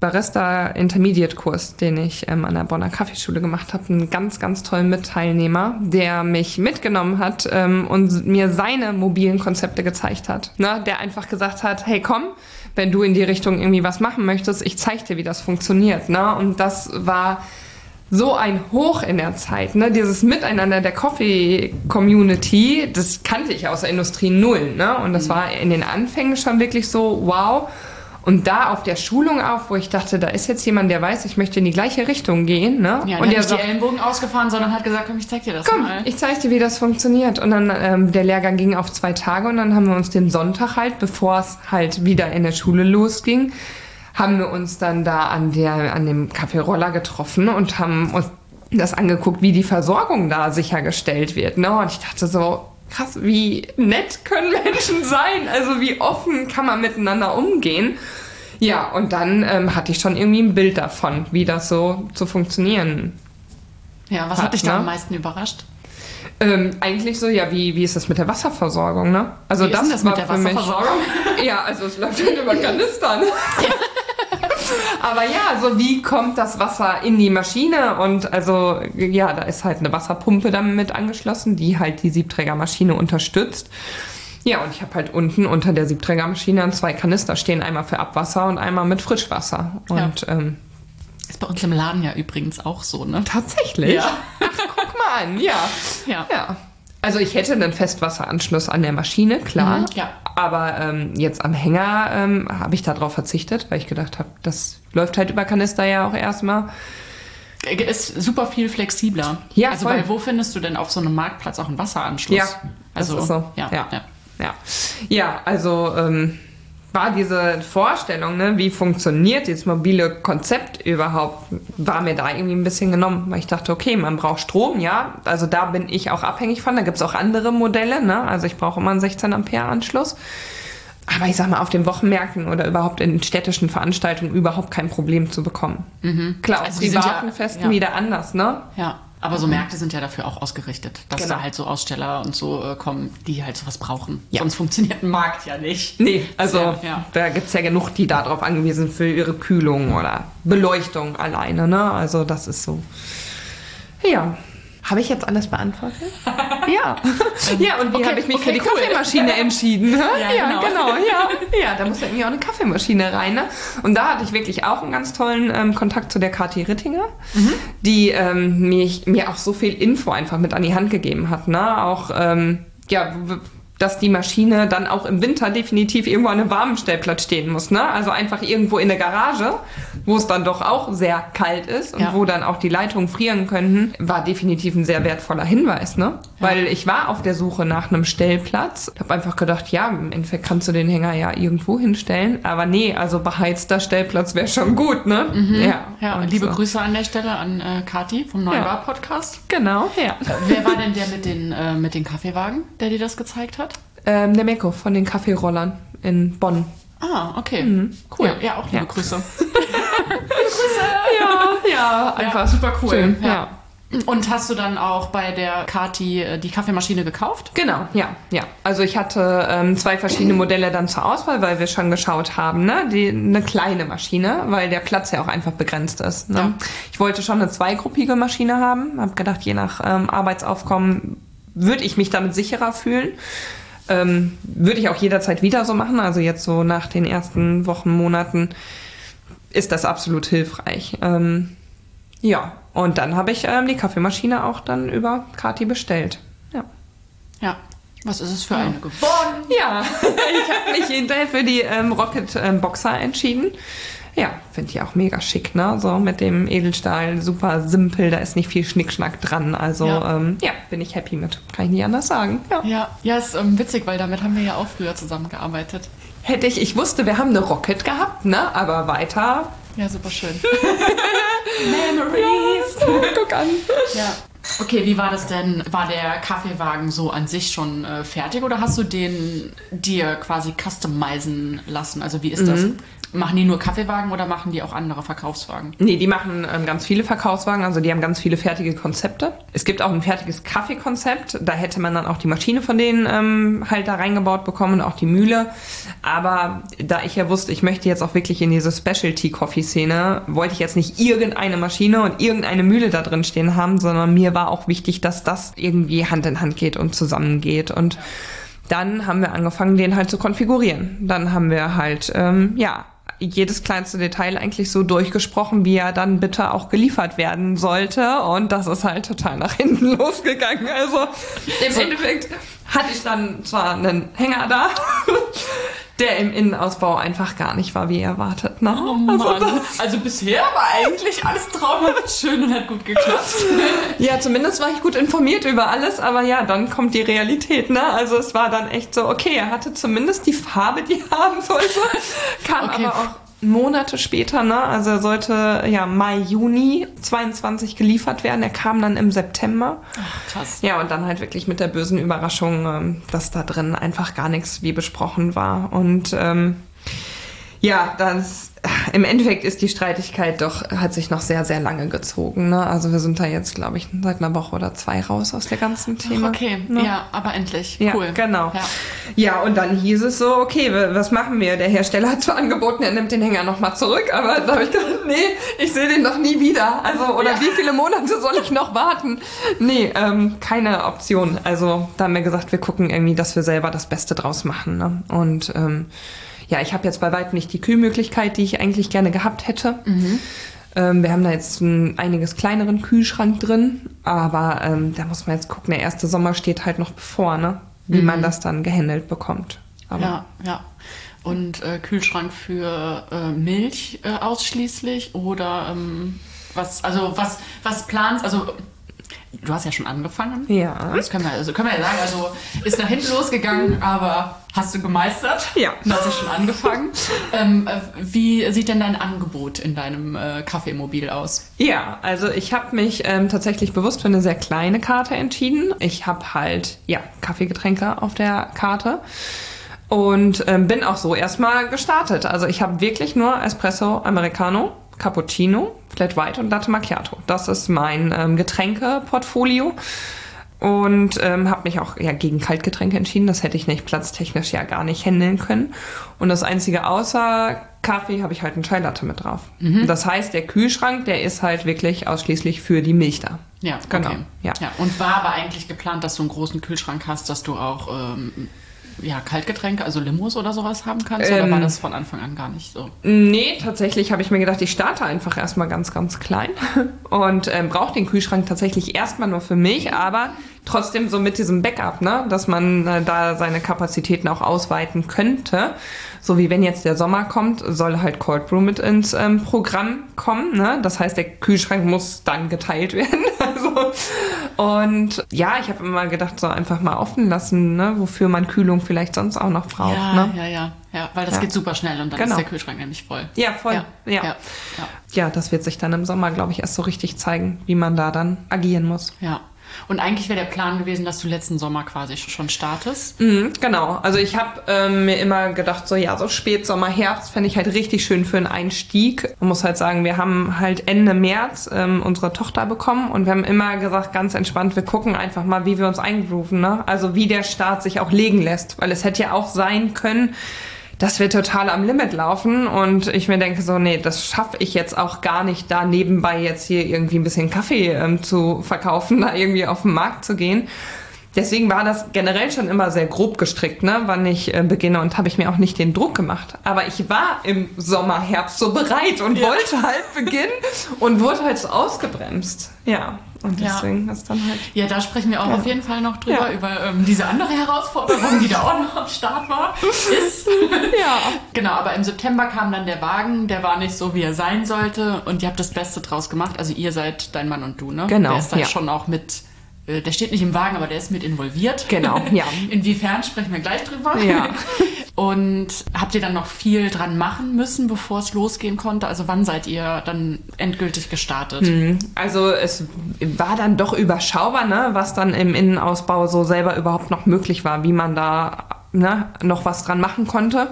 Barista Intermediate Kurs, den ich ähm, an der Bonner Kaffeeschule gemacht habe, einen ganz, ganz tollen Mitteilnehmer, der mich mitgenommen hat ähm, und mir seine mobilen Konzepte gezeigt hat. Ne? Der einfach gesagt hat, hey komm, wenn du in die Richtung irgendwie was machen möchtest, ich zeig dir, wie das funktioniert. Ne? Und das war so ein Hoch in der Zeit. Ne? Dieses Miteinander der Coffee-Community, das kannte ich aus der Industrie null. Ne? Und das mhm. war in den Anfängen schon wirklich so, wow. Und da auf der Schulung auch, wo ich dachte, da ist jetzt jemand, der weiß, ich möchte in die gleiche Richtung gehen. Ne? Ja, und der hat nicht die Ellenbogen ausgefahren, sondern hat gesagt, komm, ich zeig dir das komm, mal. ich zeig dir, wie das funktioniert. Und dann, ähm, der Lehrgang ging auf zwei Tage und dann haben wir uns den Sonntag halt, bevor es halt wieder in der Schule losging, haben wir uns dann da an, der, an dem Kaffeeroller getroffen und haben uns das angeguckt, wie die Versorgung da sichergestellt wird. Ne? Und ich dachte so, krass, wie nett können Menschen sein? Also wie offen kann man miteinander umgehen? Ja, und dann ähm, hatte ich schon irgendwie ein Bild davon, wie das so zu funktionieren. Ja, was hat, hat dich da ne? am meisten überrascht? Ähm, eigentlich so, ja, wie, wie ist das mit der Wasserversorgung, ne? Also wie das, ist das mit der Wasserversorgung? Mich, ja, also es läuft halt über Kanister. Aber ja, so wie kommt das Wasser in die Maschine? Und also, ja, da ist halt eine Wasserpumpe damit mit angeschlossen, die halt die Siebträgermaschine unterstützt. Ja, und ich habe halt unten unter der Siebträgermaschine zwei Kanister stehen, einmal für Abwasser und einmal mit Frischwasser. Und ja. ähm, ist bei uns im Laden ja übrigens auch so, ne? Tatsächlich? Ja. Ach, guck mal an, ja. Ja. ja. Also ich hätte einen Festwasseranschluss an der Maschine, klar. Mhm, ja. Aber ähm, jetzt am Hänger ähm, habe ich darauf verzichtet, weil ich gedacht habe, das läuft halt über Kanister ja auch erstmal. Ist super viel flexibler. Ja, also voll. weil wo findest du denn auf so einem Marktplatz auch einen Wasseranschluss? Ja, also so. Ja, ja, ja. ja. ja also ähm, war diese Vorstellung, ne, wie funktioniert dieses mobile Konzept überhaupt, war mir da irgendwie ein bisschen genommen, weil ich dachte, okay, man braucht Strom, ja, also da bin ich auch abhängig von, da gibt es auch andere Modelle, ne, also ich brauche immer einen 16 Ampere Anschluss. Aber ich sag mal, auf den Wochenmärkten oder überhaupt in städtischen Veranstaltungen überhaupt kein Problem zu bekommen. Mhm. Klar, also auf privaten ja, Festen ja. wieder anders, ne? Ja. Aber so mhm. Märkte sind ja dafür auch ausgerichtet, dass genau. da halt so Aussteller und so äh, kommen, die halt sowas brauchen. Ja. Sonst funktioniert ein Markt ja nicht. Nee, also ja. da gibt es ja genug, die darauf angewiesen sind für ihre Kühlung oder Beleuchtung alleine. Ne? Also das ist so. Ja, habe ich jetzt alles beantwortet? ja. ja, und wie okay, habe ich mich okay, für die cool. Kaffeemaschine entschieden? Ja, ja genau. genau. Ja. ja, da muss ja irgendwie auch eine Kaffeemaschine rein. Ne? Und da hatte ich wirklich auch einen ganz tollen ähm, Kontakt zu der Kathi Rittinger, mhm. die ähm, mich, mir auch so viel Info einfach mit an die Hand gegeben hat. Ne? Auch, ähm, ja, dass die Maschine dann auch im Winter definitiv irgendwo an einem warmen Stellplatz stehen muss. Ne? Also einfach irgendwo in der Garage, wo es dann doch auch sehr kalt ist und ja. wo dann auch die Leitungen frieren könnten, war definitiv ein sehr wertvoller Hinweis. Ne? Ja. Weil ich war auf der Suche nach einem Stellplatz. habe einfach gedacht, ja, im Endeffekt kannst du den Hänger ja irgendwo hinstellen. Aber nee, also beheizter Stellplatz wäre schon gut. Ne? Mhm. Ja, ja und liebe so. Grüße an der Stelle an äh, Kati vom Neubar-Podcast. Genau, ja. Wer war denn der mit den, äh, mit den Kaffeewagen, der dir das gezeigt hat? Ähm, der Meko von den Kaffeerollern in Bonn. Ah, okay. Mhm. Cool. Ja, ja, auch liebe ja. Grüße. liebe Grüße. Ja, ja, einfach ja, super cool. Schön, ja. Und hast du dann auch bei der Kati äh, die Kaffeemaschine gekauft? Genau, ja, ja. Also ich hatte ähm, zwei verschiedene Modelle dann zur Auswahl, weil wir schon geschaut haben, ne? Die, eine kleine Maschine, weil der Platz ja auch einfach begrenzt ist. Ne? Ja. Ich wollte schon eine zweigruppige Maschine haben, habe gedacht, je nach ähm, Arbeitsaufkommen würde ich mich damit sicherer fühlen. Ähm, würde ich auch jederzeit wieder so machen. Also jetzt so nach den ersten Wochen, Monaten ist das absolut hilfreich. Ähm, ja, und dann habe ich ähm, die Kaffeemaschine auch dann über Kati bestellt. Ja. Ja. Was ist es für eine geworden? Ja, ich habe mich hinterher für die ähm, Rocket ähm, Boxer entschieden. Ja, finde ich auch mega schick, ne? So mit dem Edelstahl, super simpel, da ist nicht viel Schnickschnack dran. Also ja, ähm, ja bin ich happy mit. Kann ich nicht anders sagen. Ja, ja, ja ist ähm, witzig, weil damit haben wir ja auch früher zusammengearbeitet. Hätte ich, ich wusste, wir haben eine Rocket gehabt, ne? Aber weiter. Ja, super schön. Memories. Ja, guck an. Ja. Okay, wie war das denn? War der Kaffeewagen so an sich schon äh, fertig oder hast du den dir quasi customizen lassen? Also wie ist das? Machen die nur Kaffeewagen oder machen die auch andere Verkaufswagen? Nee, die machen ähm, ganz viele Verkaufswagen, also die haben ganz viele fertige Konzepte. Es gibt auch ein fertiges Kaffeekonzept, da hätte man dann auch die Maschine von denen ähm, halt da reingebaut bekommen, auch die Mühle. Aber da ich ja wusste, ich möchte jetzt auch wirklich in diese Specialty-Coffee-Szene, wollte ich jetzt nicht irgendeine Maschine und irgendeine Mühle da drin stehen haben, sondern mir war auch wichtig, dass das irgendwie Hand in Hand geht und zusammengeht und dann haben wir angefangen, den halt zu konfigurieren. Dann haben wir halt, ähm, ja, jedes kleinste Detail eigentlich so durchgesprochen, wie er dann bitte auch geliefert werden sollte. Und das ist halt total nach hinten losgegangen. Also im. Endeffekt hatte ich dann zwar einen Hänger da, der im Innenausbau einfach gar nicht war, wie erwartet. Ne? Oh Mann. Also, also, bisher war eigentlich alles traumhaft schön und hat gut geklappt. ja, zumindest war ich gut informiert über alles, aber ja, dann kommt die Realität. Ne? Also es war dann echt so, okay, er hatte zumindest die Farbe, die er haben sollte, kam okay. aber auch Monate später, ne? Also er sollte ja Mai, Juni 22 geliefert werden. Er kam dann im September. Ach, krass. Ja, und dann halt wirklich mit der bösen Überraschung, ähm, dass da drin einfach gar nichts wie besprochen war. Und ähm, ja, das im Endeffekt ist die Streitigkeit doch, hat sich noch sehr, sehr lange gezogen. Ne? Also wir sind da jetzt, glaube ich, seit einer Woche oder zwei raus aus der ganzen Thema. Okay, ne? ja, aber endlich. Ja, cool. Genau. Ja. ja, und dann hieß es so, okay, was machen wir? Der Hersteller hat zwar angeboten, er nimmt den Hänger nochmal zurück, aber da habe ich gedacht, nee, ich sehe den doch nie wieder. Also, oder ja. wie viele Monate soll ich noch warten? Nee, ähm, keine Option. Also da haben wir gesagt, wir gucken irgendwie, dass wir selber das Beste draus machen. Ne? Und ähm, ja, ich habe jetzt bei weitem nicht die Kühlmöglichkeit, die ich eigentlich gerne gehabt hätte. Mhm. Ähm, wir haben da jetzt einen einiges kleineren Kühlschrank drin, aber ähm, da muss man jetzt gucken, der erste Sommer steht halt noch bevor, ne? wie mhm. man das dann gehandelt bekommt. Aber ja, ja. Und äh, Kühlschrank für äh, Milch äh, ausschließlich oder ähm, was, also was, was planst, also Du hast ja schon angefangen. Ja. Das können wir, also können wir ja sagen, also ist nach hinten losgegangen, aber hast du gemeistert. Ja. Du hast ja schon angefangen. Ähm, äh, wie sieht denn dein Angebot in deinem äh, Kaffeemobil aus? Ja, also ich habe mich ähm, tatsächlich bewusst für eine sehr kleine Karte entschieden. Ich habe halt, ja, Kaffeegetränke auf der Karte. Und ähm, bin auch so erstmal gestartet. Also ich habe wirklich nur Espresso Americano Cappuccino, Flat White und Latte Macchiato. Das ist mein ähm, Getränkeportfolio. Und ähm, habe mich auch ja, gegen Kaltgetränke entschieden. Das hätte ich nicht platztechnisch ja gar nicht handeln können. Und das Einzige außer Kaffee habe ich halt einen Chai Latte mit drauf. Mhm. Das heißt, der Kühlschrank, der ist halt wirklich ausschließlich für die Milch da. Ja, genau. Okay. Ja. ja. Und war aber eigentlich geplant, dass du einen großen Kühlschrank hast, dass du auch ähm, ja, Kaltgetränke, also Limos oder sowas haben kannst? Oder war ähm, das von Anfang an gar nicht so? Nee, tatsächlich habe ich mir gedacht, ich starte einfach erstmal ganz, ganz klein und ähm, brauche den Kühlschrank tatsächlich erstmal nur für mich, aber trotzdem so mit diesem Backup, ne, dass man äh, da seine Kapazitäten auch ausweiten könnte. So wie wenn jetzt der Sommer kommt, soll halt Cold Brew mit ins ähm, Programm kommen. Ne? Das heißt, der Kühlschrank muss dann geteilt werden. also, und ja, ich habe immer gedacht, so einfach mal offen lassen, ne? wofür man Kühlung vielleicht sonst auch noch braucht. Ja, ne? ja, ja. Ja, weil das ja. geht super schnell und dann genau. ist der Kühlschrank nämlich voll. Ja, voll. Ja. Ja. ja. ja. ja das wird sich dann im Sommer, glaube ich, erst so richtig zeigen, wie man da dann agieren muss. Ja. Und eigentlich wäre der Plan gewesen, dass du letzten Sommer quasi schon startest. Mhm, genau. Also ich habe ähm, mir immer gedacht, so ja, so Spätsommer, Herbst fände ich halt richtig schön für einen Einstieg. Man muss halt sagen, wir haben halt Ende März ähm, unsere Tochter bekommen und wir haben immer gesagt, ganz entspannt, wir gucken einfach mal, wie wir uns eingrooven. Ne? Also wie der Start sich auch legen lässt. Weil es hätte ja auch sein können, dass wir total am Limit laufen und ich mir denke so, nee, das schaffe ich jetzt auch gar nicht, da nebenbei jetzt hier irgendwie ein bisschen Kaffee ähm, zu verkaufen, da irgendwie auf den Markt zu gehen. deswegen war das generell schon immer sehr grob gestrickt, ne, wann ich äh, beginne und habe ich mir auch nicht den Druck gemacht. Aber ich war im Sommer, Herbst so bereit und ja. wollte halt beginnen und wurde halt so ausgebremst. Ja. Und deswegen ja. ist dann halt. Ja, da sprechen wir auch ja. auf jeden Fall noch drüber, ja. über ähm, diese andere Herausforderung, die da auch noch am Start war. Ist. ja. genau, aber im September kam dann der Wagen, der war nicht so, wie er sein sollte. Und ihr habt das Beste draus gemacht. Also ihr seid dein Mann und du, ne? Genau. Der ist da schon auch mit der steht nicht im Wagen, aber der ist mit involviert. Genau, ja. Inwiefern sprechen wir gleich drüber. Ja. Und habt ihr dann noch viel dran machen müssen, bevor es losgehen konnte? Also wann seid ihr dann endgültig gestartet? Hm. Also es war dann doch überschaubar, ne, was dann im Innenausbau so selber überhaupt noch möglich war, wie man da ne, noch was dran machen konnte.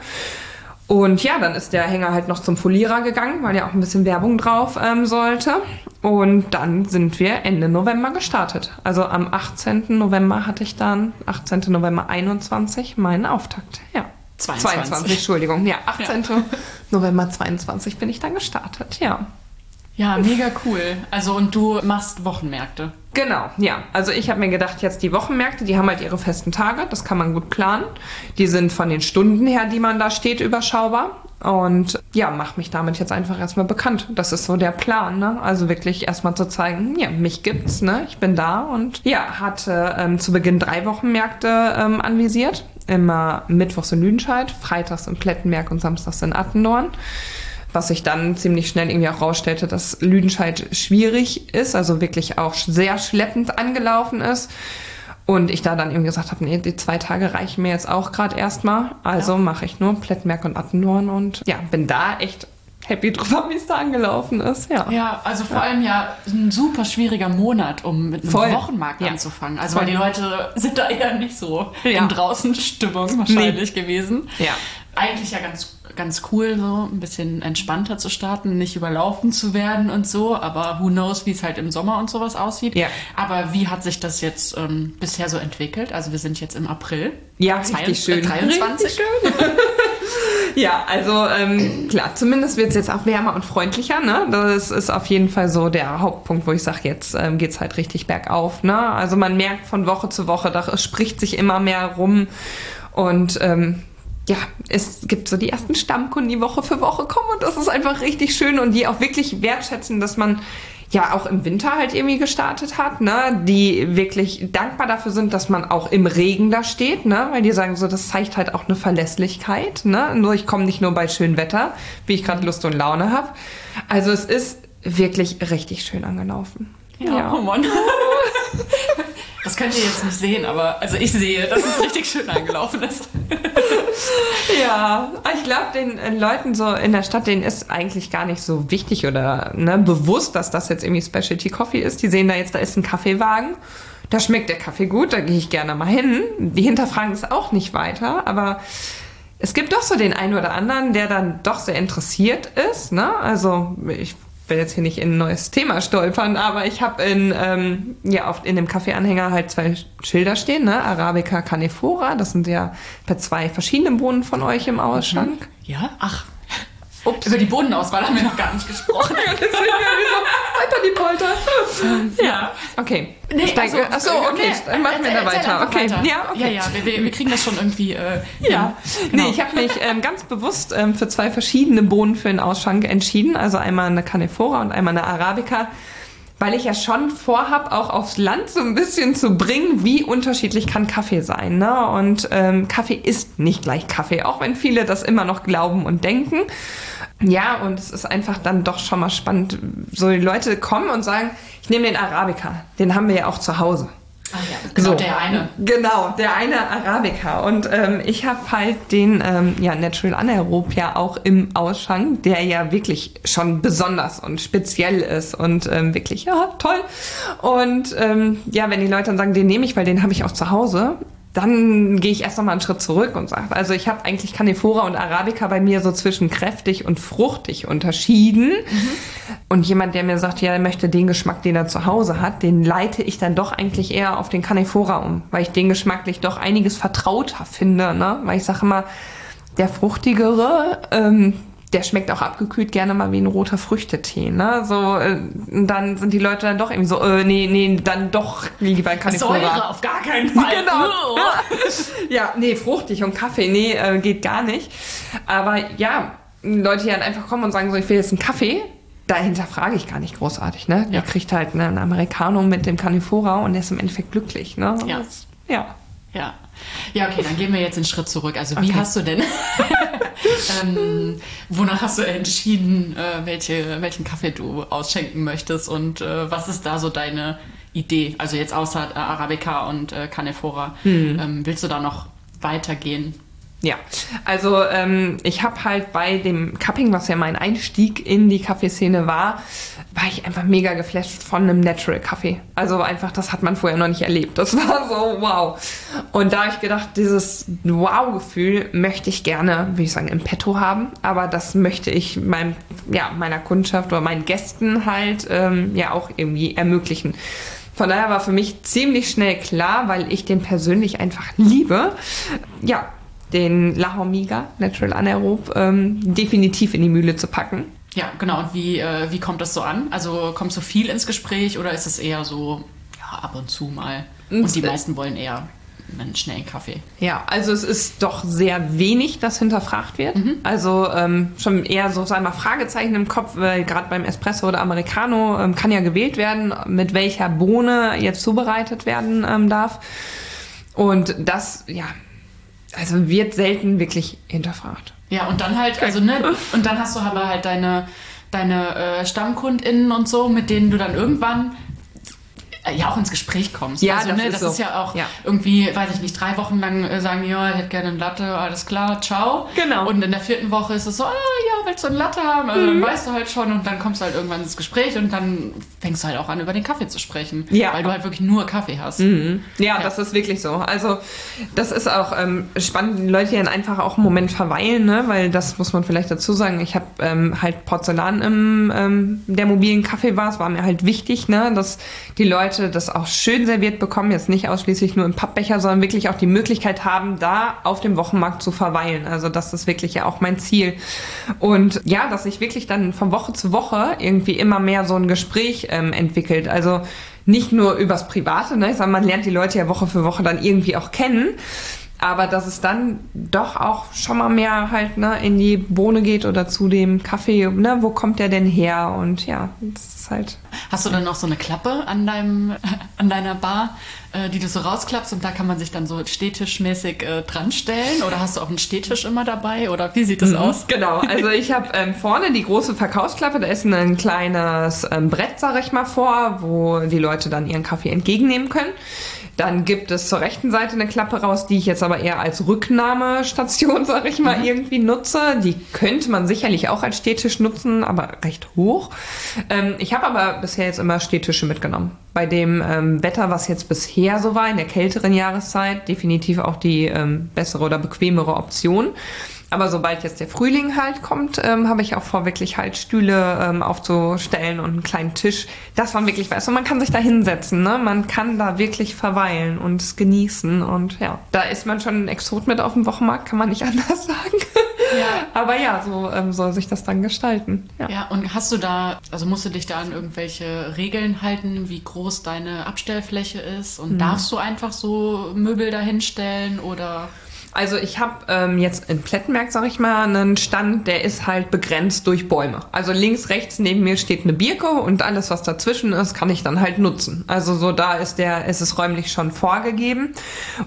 Und ja, dann ist der Hänger halt noch zum Folierer gegangen, weil ja auch ein bisschen Werbung drauf ähm, sollte. Und dann sind wir Ende November gestartet. Also am 18. November hatte ich dann, 18. November 21, meinen Auftakt. Ja. 22. 22, Entschuldigung. Ja, 18. Ja. November 22 bin ich dann gestartet, ja. Ja, mega cool. Also und du machst Wochenmärkte. Genau, ja. Also ich habe mir gedacht, jetzt die Wochenmärkte, die haben halt ihre festen Tage, das kann man gut planen. Die sind von den Stunden her, die man da steht, überschaubar. Und ja, mach mich damit jetzt einfach erstmal bekannt. Das ist so der Plan, ne? Also wirklich erstmal zu zeigen, ja, mich gibt's, ne? Ich bin da und ja, hatte ähm, zu Beginn drei Wochenmärkte ähm, anvisiert. Immer Mittwochs in Lüdenscheid, Freitags in Plettenberg und Samstags in Attendorn was sich dann ziemlich schnell irgendwie auch rausstellte, dass Lüdenscheid schwierig ist, also wirklich auch sehr schleppend angelaufen ist. Und ich da dann eben gesagt habe, nee, die zwei Tage reichen mir jetzt auch gerade erstmal. Also ja. mache ich nur Plettenberg und Attendorn und ja, bin da echt happy drüber, wie es da angelaufen ist. Ja, ja also vor ja. allem ja ein super schwieriger Monat, um mit einem Voll. Wochenmarkt ja. anzufangen. Also Voll. weil die Leute sind da eher nicht so in draußen Stimmung wahrscheinlich nee. gewesen. Ja. Eigentlich ja ganz ganz cool, so ein bisschen entspannter zu starten, nicht überlaufen zu werden und so. Aber who knows, wie es halt im Sommer und sowas aussieht. Ja. Aber wie hat sich das jetzt ähm, bisher so entwickelt? Also wir sind jetzt im April. Ja, 22, richtig schön. 23. Richtig schön. ja, also ähm, klar, zumindest wird es jetzt auch wärmer und freundlicher. Ne? Das ist auf jeden Fall so der Hauptpunkt, wo ich sage, jetzt ähm, geht es halt richtig bergauf. Ne? Also man merkt von Woche zu Woche, da spricht sich immer mehr rum. Und ähm, ja, es gibt so die ersten Stammkunden, die Woche für Woche kommen und das ist einfach richtig schön und die auch wirklich wertschätzen, dass man ja auch im Winter halt irgendwie gestartet hat, ne, die wirklich dankbar dafür sind, dass man auch im Regen da steht, ne, weil die sagen so, das zeigt halt auch eine Verlässlichkeit, ne, nur ich komme nicht nur bei schönem Wetter, wie ich gerade Lust und Laune habe. Also es ist wirklich richtig schön angelaufen. Ja, ja. oh Mann. Das könnt ihr jetzt nicht sehen, aber also ich sehe, dass es richtig schön angelaufen ist. ja, ich glaube, den äh, Leuten so in der Stadt, denen ist eigentlich gar nicht so wichtig oder ne, bewusst, dass das jetzt irgendwie Specialty Coffee ist. Die sehen da jetzt, da ist ein Kaffeewagen. Da schmeckt der Kaffee gut, da gehe ich gerne mal hin. Die hinterfragen es auch nicht weiter, aber es gibt doch so den einen oder anderen, der dann doch sehr interessiert ist. Ne? Also ich will jetzt hier nicht in ein neues Thema stolpern, aber ich habe in, ähm, ja, oft in dem Kaffeeanhänger halt zwei Schilder stehen, ne? Arabica Canephora, das sind ja bei zwei verschiedenen Bohnen von euch im Ausschank. Mhm. Ja? Ach. Ups. Über die Bodenauswahl haben wir noch gar nicht gesprochen. Deswegen weiter die Polter. Ähm, ja. Okay. Nee, Steig, also, achso, okay, nee, machen wir da weiter. Okay. Weiter. Ja, okay. Ja, ja, wir, wir, kriegen das schon irgendwie. Äh, ja. Genau. Nee, ich habe mich ähm, ganz bewusst ähm, für zwei verschiedene Bohnen für den Ausschank entschieden. Also einmal eine Canephora und einmal eine Arabica weil ich ja schon vorhab, auch aufs Land so ein bisschen zu bringen, wie unterschiedlich kann Kaffee sein. Ne? Und ähm, Kaffee ist nicht gleich Kaffee, auch wenn viele das immer noch glauben und denken. Ja, und es ist einfach dann doch schon mal spannend, so die Leute kommen und sagen, ich nehme den Arabica, den haben wir ja auch zu Hause. Ah ja, genau, so, der eine. Genau, der eine Arabica. Und ähm, ich habe halt den ähm, ja, Natural Anaerob ja auch im Ausschank, der ja wirklich schon besonders und speziell ist und ähm, wirklich, ja, toll. Und ähm, ja, wenn die Leute dann sagen, den nehme ich, weil den habe ich auch zu Hause, dann gehe ich erst noch mal einen Schritt zurück und sage, also ich habe eigentlich Canephora und Arabica bei mir so zwischen kräftig und fruchtig unterschieden. Mhm. Und jemand, der mir sagt, ja, er möchte den Geschmack, den er zu Hause hat, den leite ich dann doch eigentlich eher auf den Canephora um, weil ich den geschmacklich doch einiges vertrauter finde. Ne? Weil ich sage immer, der fruchtigere, ähm, der schmeckt auch abgekühlt gerne mal wie ein roter Früchtetee. Ne? So, äh, dann sind die Leute dann doch irgendwie so, äh, nee, nee, dann doch lieber Canifora. Säure auf gar keinen Fall. Genau. ja, nee, fruchtig und Kaffee, nee, äh, geht gar nicht. Aber ja, Leute, die dann einfach kommen und sagen so, ich will jetzt einen Kaffee, dahinter frage ich gar nicht großartig, ne? Der Ja. kriegt halt ne, einen Americano mit dem Canifora und der ist im Endeffekt glücklich, ne? Ja. Das, ja. Ja. Ja, okay, dann gehen wir jetzt einen Schritt zurück. Also wie Okay. hast du denn, ähm, wonach hast du entschieden, äh, welche, welchen Kaffee du ausschenken möchtest und äh, was ist da so deine Idee? Also jetzt außer äh, Arabica und äh, Canefora, Hm. ähm, willst du da noch weitergehen? Ja, also ähm, ich habe halt bei dem Cupping, was ja mein Einstieg in die Kaffeeszene war, war ich einfach mega geflasht von einem Natural Kaffee. Also einfach, das hat man vorher noch nicht erlebt. Das war so wow. Und da habe ich gedacht, dieses Wow-Gefühl möchte ich gerne, würde ich sagen, im Petto haben. Aber das möchte ich meinem, ja, meiner Kundschaft oder meinen Gästen halt ähm, ja auch irgendwie ermöglichen. Von daher war für mich ziemlich schnell klar, weil ich den persönlich einfach liebe, ja, den La Hormiga Natural Anaerob ähm, definitiv in die Mühle zu packen. Ja, genau. Und wie, äh, wie kommt das so an? Also kommst du viel ins Gespräch oder ist es eher so, ja, ab und zu mal? Und die meisten wollen eher einen schnellen Kaffee. Ja, also es ist doch sehr wenig, das hinterfragt wird. Also ähm, schon eher so, sagen wir mal, Fragezeichen im Kopf, weil gerade beim Espresso oder Americano ähm, kann ja gewählt werden, mit welcher Bohne jetzt zubereitet werden ähm, darf. Und das, ja, also wird selten wirklich hinterfragt. Ja, und dann halt, also ne, und dann hast du aber halt deine, deine äh, StammkundInnen und so, mit denen du dann irgendwann ja auch ins Gespräch kommst. Ja, also, das ne, ist das so. ist ja auch Ja. irgendwie, weiß ich nicht, drei Wochen lang äh, sagen, ja, ich hätte gerne einen Latte, alles klar, ciao. Genau. Und in der vierten Woche ist es so, ah ja, willst du einen Latte haben? Also, Mhm. Dann weißt du halt schon und dann kommst du halt irgendwann ins Gespräch und dann fängst du halt auch an, über den Kaffee zu sprechen. Ja. Weil du halt wirklich nur Kaffee hast. Ja, das ist wirklich so. Also das ist auch ähm, spannend, die Leute, die dann einfach auch einen Moment verweilen, ne? weil das muss man vielleicht dazu sagen. Ich habe ähm, halt Porzellan im ähm, der mobilen Kaffeebar. Es war mir halt wichtig, ne? dass die Leute das auch schön serviert bekommen, jetzt nicht ausschließlich nur im Pappbecher, sondern wirklich auch die Möglichkeit haben, da auf dem Wochenmarkt zu verweilen. Also das ist wirklich ja auch mein Ziel. Und ja, dass sich wirklich dann von Woche zu Woche irgendwie immer mehr so ein Gespräch ähm, entwickelt. Also nicht nur übers Private, ne? Ich sag, man lernt die Leute ja Woche für Woche dann irgendwie auch kennen. Aber dass es dann doch auch schon mal mehr halt ne, in die Bohne geht oder zu dem Kaffee, ne, wo kommt der denn her? Und ja, das ist halt. Hast du dann noch so eine Klappe an deinem, an deiner Bar, äh, die du so rausklappst und da kann man sich dann so stehtischmäßig äh, dran stellen? Oder hast du auch einen Stehtisch immer dabei? Oder wie sieht das aus? Genau, also ich habe ähm, vorne die große Verkaufsklappe, da ist ein kleines ähm, Brett, sag ich mal, vor, wo die Leute dann ihren Kaffee entgegennehmen können. Dann gibt es zur rechten Seite eine Klappe raus, die ich jetzt aber eher als Rücknahmestation, sag ich mal, irgendwie nutze. Die könnte man sicherlich auch als Stehtisch nutzen, aber recht hoch. Ähm, ich habe aber bisher jetzt immer Stehtische mitgenommen. Bei dem ähm, Wetter, was jetzt bisher so war, in der kälteren Jahreszeit, definitiv auch die ähm, bessere oder bequemere Option. Aber sobald jetzt der Frühling halt kommt, ähm, habe ich auch vor, wirklich halt Stühle ähm, aufzustellen und einen kleinen Tisch, dass man wirklich weiß. Und man kann sich da hinsetzen, ne? Man kann da wirklich verweilen und es genießen. Und ja, da ist man schon ein Exot mit auf dem Wochenmarkt, kann man nicht anders sagen. Ja. Aber ja, so ähm, soll sich das dann gestalten. Ja. Ja, und hast du da, also musst du dich da an irgendwelche Regeln halten, wie groß deine Abstellfläche ist? Und darfst du einfach so Möbel da hinstellen oder? Also ich habe ähm, jetzt in Plettenberg, sag ich mal, einen Stand, der ist halt begrenzt durch Bäume. Also links, rechts neben mir steht eine Birke und alles, was dazwischen ist, kann ich dann halt nutzen. Also so da ist der, ist es räumlich schon vorgegeben.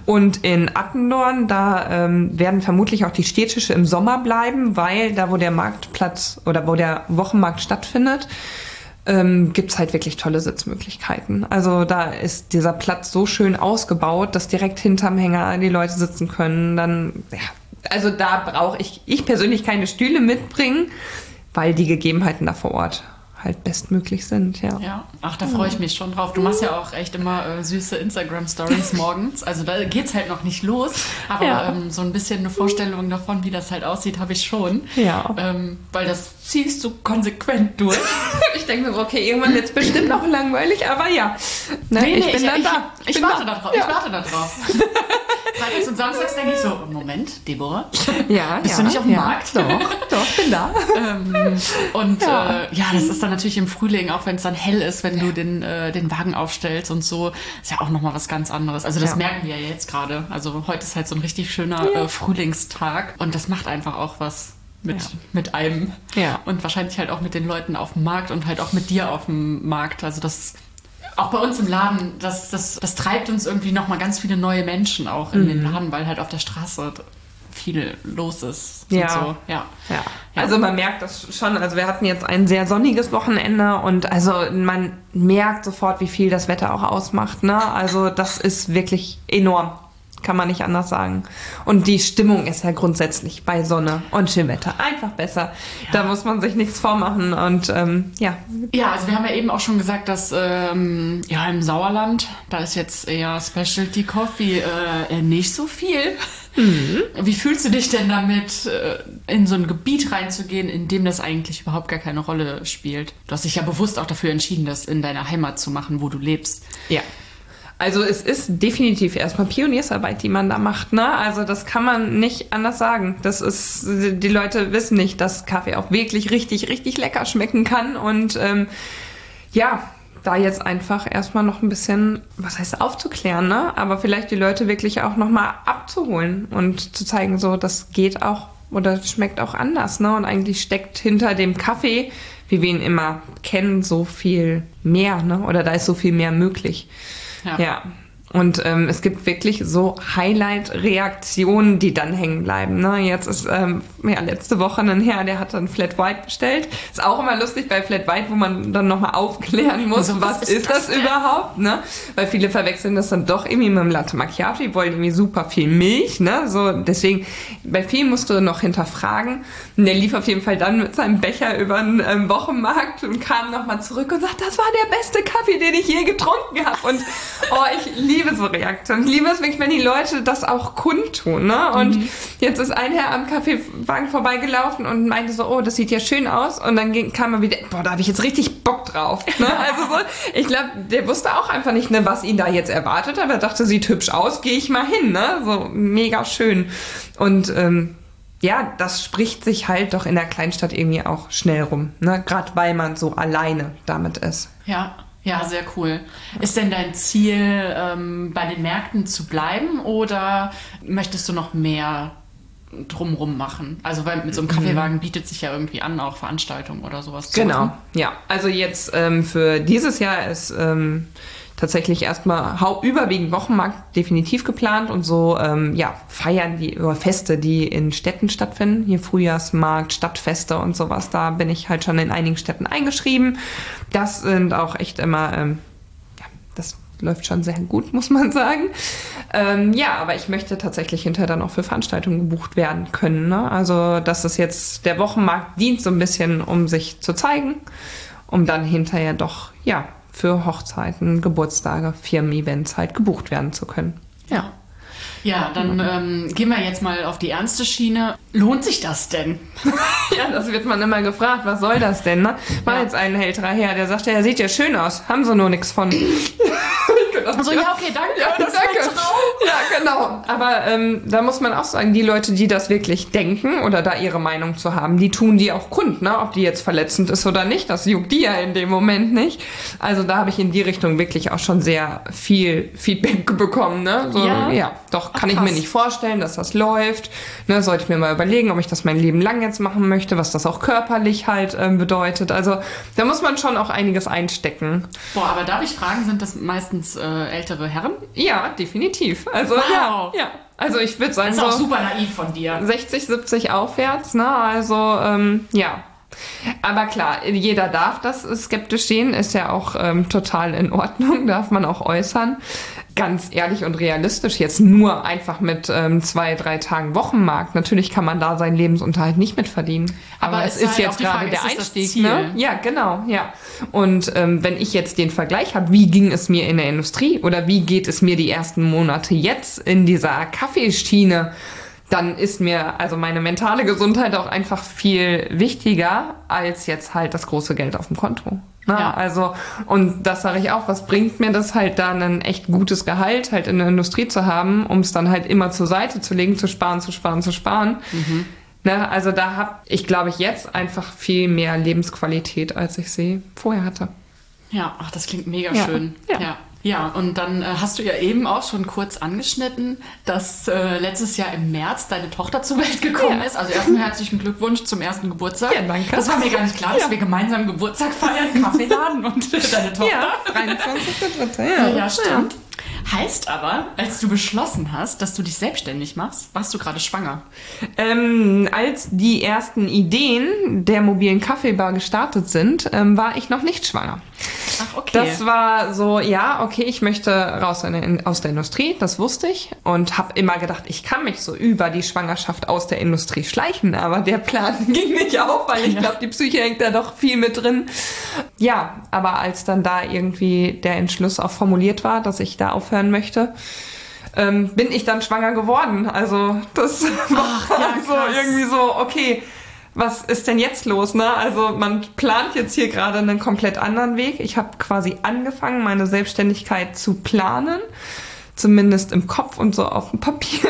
Und in Attendorn, da ähm, werden vermutlich auch die Stehtische im Sommer bleiben, weil da, wo der Marktplatz oder wo der Wochenmarkt stattfindet, ähm, gibt's halt wirklich tolle Sitzmöglichkeiten. Also da ist dieser Platz so schön ausgebaut, dass direkt hinterm Hänger die Leute sitzen können. Dann, ja, also da brauche ich, ich persönlich keine Stühle mitbringen, weil die Gegebenheiten da vor Ort halt bestmöglich sind, ja. Ja, ach, da freue ich mich schon drauf. Du machst ja auch echt immer äh, süße Instagram-Stories morgens. Also da geht's halt noch nicht los, aber Ja. ähm, so ein bisschen eine Vorstellung davon, wie das halt aussieht, habe ich schon. Ja. Ähm, weil das ziehst du konsequent durch. Ich denke mir so, okay, irgendwann wird's bestimmt noch langweilig, aber ja. Ne, ich bin dann ich, da. Ich, bin warte da. da drauf. Ja. Ich warte da drauf. Freitags und Samstags denke ich so, Moment, Deborah, Ja, bist ja, du nicht auf dem ja. Markt? Doch, doch, bin da. Ähm, und Ja. Äh, ja, das ist dann natürlich im Frühling, auch wenn es dann hell ist, wenn du den, äh, den Wagen aufstellst und so, ist ja auch nochmal was ganz anderes. Also das merken wir ja jetzt gerade. Also heute ist halt so ein richtig schöner äh, Frühlingstag und das macht einfach auch was mit, Ja. mit einem. Ja. Und wahrscheinlich halt auch mit den Leuten auf dem Markt und halt auch mit dir auf dem Markt. Also das auch bei uns im Laden, das, das, das treibt uns irgendwie nochmal ganz viele neue Menschen auch in Mhm. den Laden, weil halt auf der Straße viel los ist. Ja. So. ja. Ja. Also man merkt das schon. Also wir hatten jetzt ein sehr sonniges Wochenende und also man merkt sofort, wie viel das Wetter auch ausmacht. Ne? Also das ist wirklich enorm. Kann man nicht anders sagen. Und die Stimmung ist ja grundsätzlich bei Sonne und Schönwetter einfach besser. Da muss man sich nichts vormachen. Und ähm, ja, Ja, also wir haben ja eben auch schon gesagt, dass ähm, ja im Sauerland, da ist jetzt eher Specialty Coffee äh, nicht so viel. Wie fühlst du dich denn damit, äh, in so ein Gebiet reinzugehen, in dem das eigentlich überhaupt gar keine Rolle spielt? Du hast dich ja bewusst auch dafür entschieden, das in deiner Heimat zu machen, wo du lebst. Ja. Also es ist definitiv erstmal Pioniersarbeit, die man da macht. Ne? Also das kann man nicht anders sagen. Das ist, die Leute wissen nicht, dass Kaffee auch wirklich richtig, richtig lecker schmecken kann. Und ähm, ja, da jetzt einfach erstmal noch ein bisschen, was heißt aufzuklären, ne? Aber vielleicht die Leute wirklich auch nochmal abzuholen und zu zeigen, so, das geht auch oder schmeckt auch anders, ne? Und eigentlich steckt hinter dem Kaffee, wie wir ihn immer kennen, so viel mehr, ne? Oder da ist so viel mehr möglich. Ja. Ja. Und ähm, es gibt wirklich so Highlight-Reaktionen, die dann hängen bleiben. Ne? Jetzt ist ähm, ja letzte Woche ein Herr, der hat dann Flat White bestellt. Ist auch immer lustig bei Flat White, wo man dann nochmal aufklären muss, Also, was, was ist das, das überhaupt? Ne? Weil viele verwechseln das dann doch irgendwie mit dem Latte Macchiato. Die wollen irgendwie super viel Milch. Ne? So, deswegen, bei vielen musst du noch hinterfragen. Und der lief auf jeden Fall dann mit seinem Becher über den ähm, Wochenmarkt und kam nochmal zurück und sagt, das war der beste Kaffee, den ich je getrunken habe. Und oh, ich liebe so Reaktionen. Ich liebe es wirklich, wenn die Leute das auch kundtun. Ne? Und jetzt ist ein Herr am Kaffeewagen vorbeigelaufen und meinte so, oh, das sieht ja schön aus. Und dann ging, kam er wieder, boah, da habe ich jetzt richtig Bock drauf. Ne? Also so, ich glaube, der wusste auch einfach nicht, ne, was ihn da jetzt erwartet, aber er dachte, sieht hübsch aus, gehe ich mal hin. Ne? So mega schön. Und ähm, ja, das spricht sich halt doch in der Kleinstadt irgendwie auch schnell rum. Ne? Gerade weil man so alleine damit ist. Ja, ja, sehr cool. Ist denn dein Ziel, ähm, bei den Märkten zu bleiben oder möchtest du noch mehr drumrum machen? Also weil mit so einem Kaffeewagen bietet sich ja irgendwie an, auch Veranstaltungen oder sowas zu Genau, machen. ja. Also jetzt ähm, für dieses Jahr ist ähm, tatsächlich erstmal überwiegend Wochenmarkt definitiv geplant und so ähm, ja feiern die oder Feste, die in Städten stattfinden, hier Frühjahrsmarkt, Stadtfeste und sowas. Da bin ich halt schon in einigen Städten eingeschrieben. Das sind auch echt immer ähm, ja, das läuft schon sehr gut, muss man sagen. Ähm, ja, aber ich möchte tatsächlich hinterher dann auch für Veranstaltungen gebucht werden können. Ne? Also, dass es jetzt der Wochenmarkt dient so ein bisschen, um sich zu zeigen, um dann hinterher doch, ja, für Hochzeiten, Geburtstage, Firmen-Events halt gebucht werden zu können. Ja. Ja, dann ähm, gehen wir jetzt mal auf die ernste Schiene. Lohnt sich das denn? Ja, das wird man immer gefragt, was soll das denn, ne? War Ja. jetzt ein älterer Herr, der sagte, er sieht ja schön aus, haben sie nur nichts von. Also ja, okay, danke. Ja, das danke. Ja, genau. Aber ähm, da muss man auch sagen, die Leute, die das wirklich denken oder da ihre Meinung zu haben, die tun die auch kund, ne? Ob die jetzt verletzend ist oder nicht, das juckt die ja in dem Moment nicht. Also da habe ich in die Richtung wirklich auch schon sehr viel Feedback bekommen, ne? So, Ja? ja. doch, Ach, kann ich mir nicht vorstellen, dass das läuft. Ne, sollte ich mir mal überlegen, ob ich das mein Leben lang jetzt machen möchte, was das auch körperlich halt ähm, bedeutet. Also da muss man schon auch einiges einstecken. Boah, aber darf ich fragen, sind das meistens äh, ältere Herren? Ja, definitiv. Also Wow. ja, ja. Also ich würde sagen Das ist auch so super naiv von dir. 60, 70 aufwärts, ne? Also ähm, ja. Aber klar, jeder darf das skeptisch sehen, ist ja auch ähm, total in Ordnung, darf man auch äußern. Ganz ehrlich und realistisch, jetzt nur einfach mit ähm, zwei, drei Tagen Wochenmarkt. Natürlich kann man da seinen Lebensunterhalt nicht mit verdienen. Aber, Aber es ist halt jetzt gerade Frage, der Einstieg, ne? Ja, genau, ja. Und ähm, wenn ich jetzt den Vergleich habe, wie ging es mir in der Industrie oder wie geht es mir die ersten Monate jetzt in dieser Kaffeeschiene, dann ist mir also meine mentale Gesundheit auch einfach viel wichtiger als jetzt halt das große Geld auf dem Konto. Na, Ja. Also, und das sage ich auch, was bringt mir das halt da ein echt gutes Gehalt halt in der Industrie zu haben, um es dann halt immer zur Seite zu legen, zu sparen, zu sparen, zu sparen. Ne, also da habe ich, glaube ich, jetzt einfach viel mehr Lebensqualität, als ich sie vorher hatte. Ja, ach, das klingt mega Ja. schön. Ja. ja. Ja, und dann äh, hast du ja eben auch schon kurz angeschnitten, dass äh, letztes Jahr im März deine Tochter zur Welt gekommen Ja. ist. Also erstmal herzlichen Glückwunsch zum ersten Geburtstag. Ja, danke. Das war mir gar nicht klar, dass Ja. wir gemeinsam Geburtstag feiern, Kaffeeladen und deine Tochter. Ja, 23.3. Ja, Ja, stimmt. Heißt aber, als du beschlossen hast, dass du dich selbstständig machst, warst du gerade schwanger. Ähm, als die ersten Ideen der mobilen Kaffeebar gestartet sind, ähm, war ich noch nicht schwanger. Ach, okay. Das war so, ja, okay, ich möchte raus aus der Industrie, das wusste ich. Und habe immer gedacht, ich kann mich so über die Schwangerschaft aus der Industrie schleichen. Aber der Plan ging nicht auf, weil ich glaube, die Psyche hängt da doch viel mit drin. Ja, aber als dann da irgendwie der Entschluss auch formuliert war, dass ich da aufhören möchte, ähm, bin ich dann schwanger geworden. Also das war ja, so krass. irgendwie so, okay, was ist denn jetzt los? Ne? Also man plant jetzt hier gerade einen komplett anderen Weg. Ich habe quasi angefangen, meine Selbstständigkeit zu planen. Zumindest im Kopf und so auf dem Papier.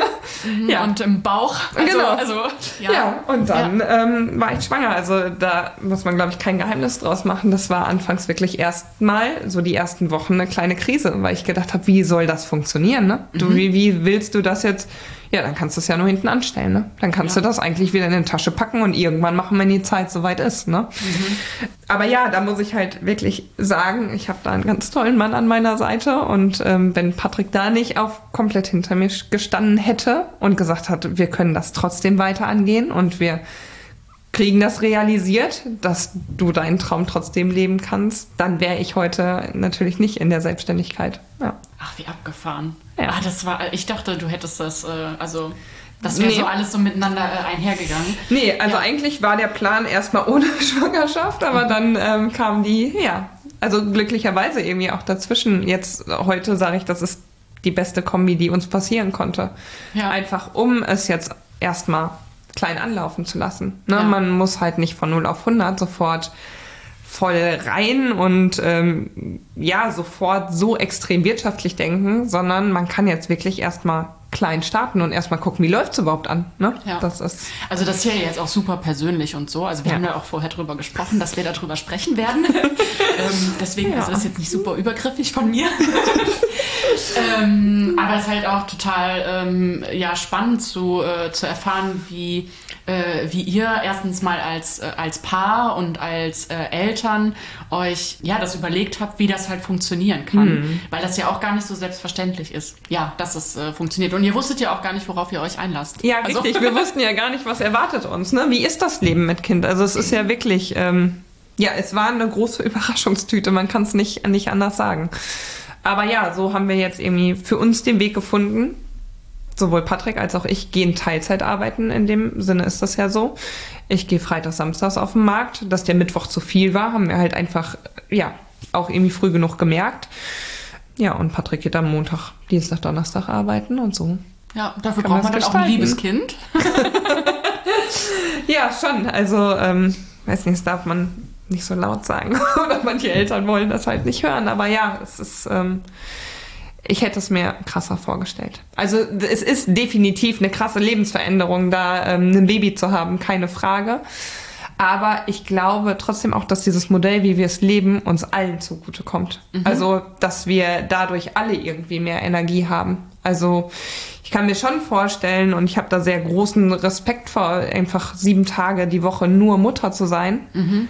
ja. Und im Bauch. Also, Genau. Also, Ja, ja. und dann Ähm, war ich schwanger. Also da muss man, glaube ich, kein Geheimnis draus machen. Das war anfangs wirklich erstmal so die ersten Wochen eine kleine Krise, weil ich gedacht habe, wie soll das funktionieren? Ne? Du, wie, wie willst du das jetzt? Ja, dann kannst du es ja nur hinten anstellen. Ne? Dann kannst Ja. du das eigentlich wieder in die Tasche packen und irgendwann machen, wenn die Zeit soweit ist. Ne? Aber ja, da muss ich halt wirklich sagen, ich habe da einen ganz tollen Mann an meiner Seite und ähm, wenn Patrick da nicht auf komplett hinter mir gestanden hätte und gesagt hat, wir können das trotzdem weiter angehen und wir kriegen das realisiert, dass du deinen Traum trotzdem leben kannst, dann wäre ich heute natürlich nicht in der Selbstständigkeit. Ja. Ach, wie abgefahren. Ja. Ah, das war, ich dachte, du hättest das, äh, also, das wäre Nee. so alles so miteinander äh, einhergegangen. Nee, also Ja. eigentlich war der Plan erstmal ohne Schwangerschaft, aber dann ähm, kam die, ja, also glücklicherweise irgendwie auch dazwischen. Jetzt heute sage ich, das ist die beste Kombi, die uns passieren konnte. Ja. Einfach um es jetzt erstmal klein anlaufen zu lassen. Ne? Ja. Man muss halt nicht von 0 auf 100 sofort voll rein und ähm, ja, sofort so extrem wirtschaftlich denken, sondern man kann jetzt wirklich erstmal klein starten und erstmal gucken, wie läuft's überhaupt an. Ne? Ja. Das ist Also das hier jetzt auch super persönlich und so. Also wir Ja. haben ja auch vorher drüber gesprochen, dass wir darüber sprechen werden. ähm, deswegen Ja. ist das jetzt nicht super übergriffig von mir. ähm, aber es ist halt auch total ähm, ja, spannend zu, äh, zu erfahren, wie, äh, wie ihr erstens mal als, äh, als Paar und als äh, Eltern euch ja das überlegt habt, wie das halt funktionieren kann. Weil das ja auch gar nicht so selbstverständlich ist. Ja, dass es äh, funktioniert. Und ihr wusstet ja auch gar nicht, worauf ihr euch einlasst. Ja, Also- richtig. Wir wussten ja gar nicht, was erwartet uns. Ne? Wie ist das Leben mit Kind? Also es ist ja wirklich, ähm, ja, es war eine große Überraschungstüte. Man kann es nicht, nicht anders sagen. Aber ja, so haben wir jetzt irgendwie für uns den Weg gefunden. Sowohl Patrick als auch ich gehen Teilzeit arbeiten. In dem Sinne ist das ja so. Ich gehe Freitag, Samstags auf den Markt. Dass der Mittwoch zu viel war, haben wir halt einfach, ja, auch irgendwie früh genug gemerkt. Ja, und Patrick geht am Montag, Dienstag, Donnerstag arbeiten und so Ja, dafür braucht man dann auch ein gestalten. liebes Kind. Ja, schon. Also, ähm, weiß nicht, das darf man nicht so laut sagen. Oder manche Eltern wollen das halt nicht hören. Aber ja, es ist, ähm, ich hätte es mir krasser vorgestellt. Also, es ist definitiv eine krasse Lebensveränderung, da ähm, ein Baby zu haben, keine Frage. Aber ich glaube trotzdem auch, dass dieses Modell, wie wir es leben, uns allen zugutekommt. Also, dass wir dadurch alle irgendwie mehr Energie haben. Also, ich kann mir schon vorstellen, und ich habe da sehr großen Respekt vor, einfach sieben Tage die Woche nur Mutter zu sein,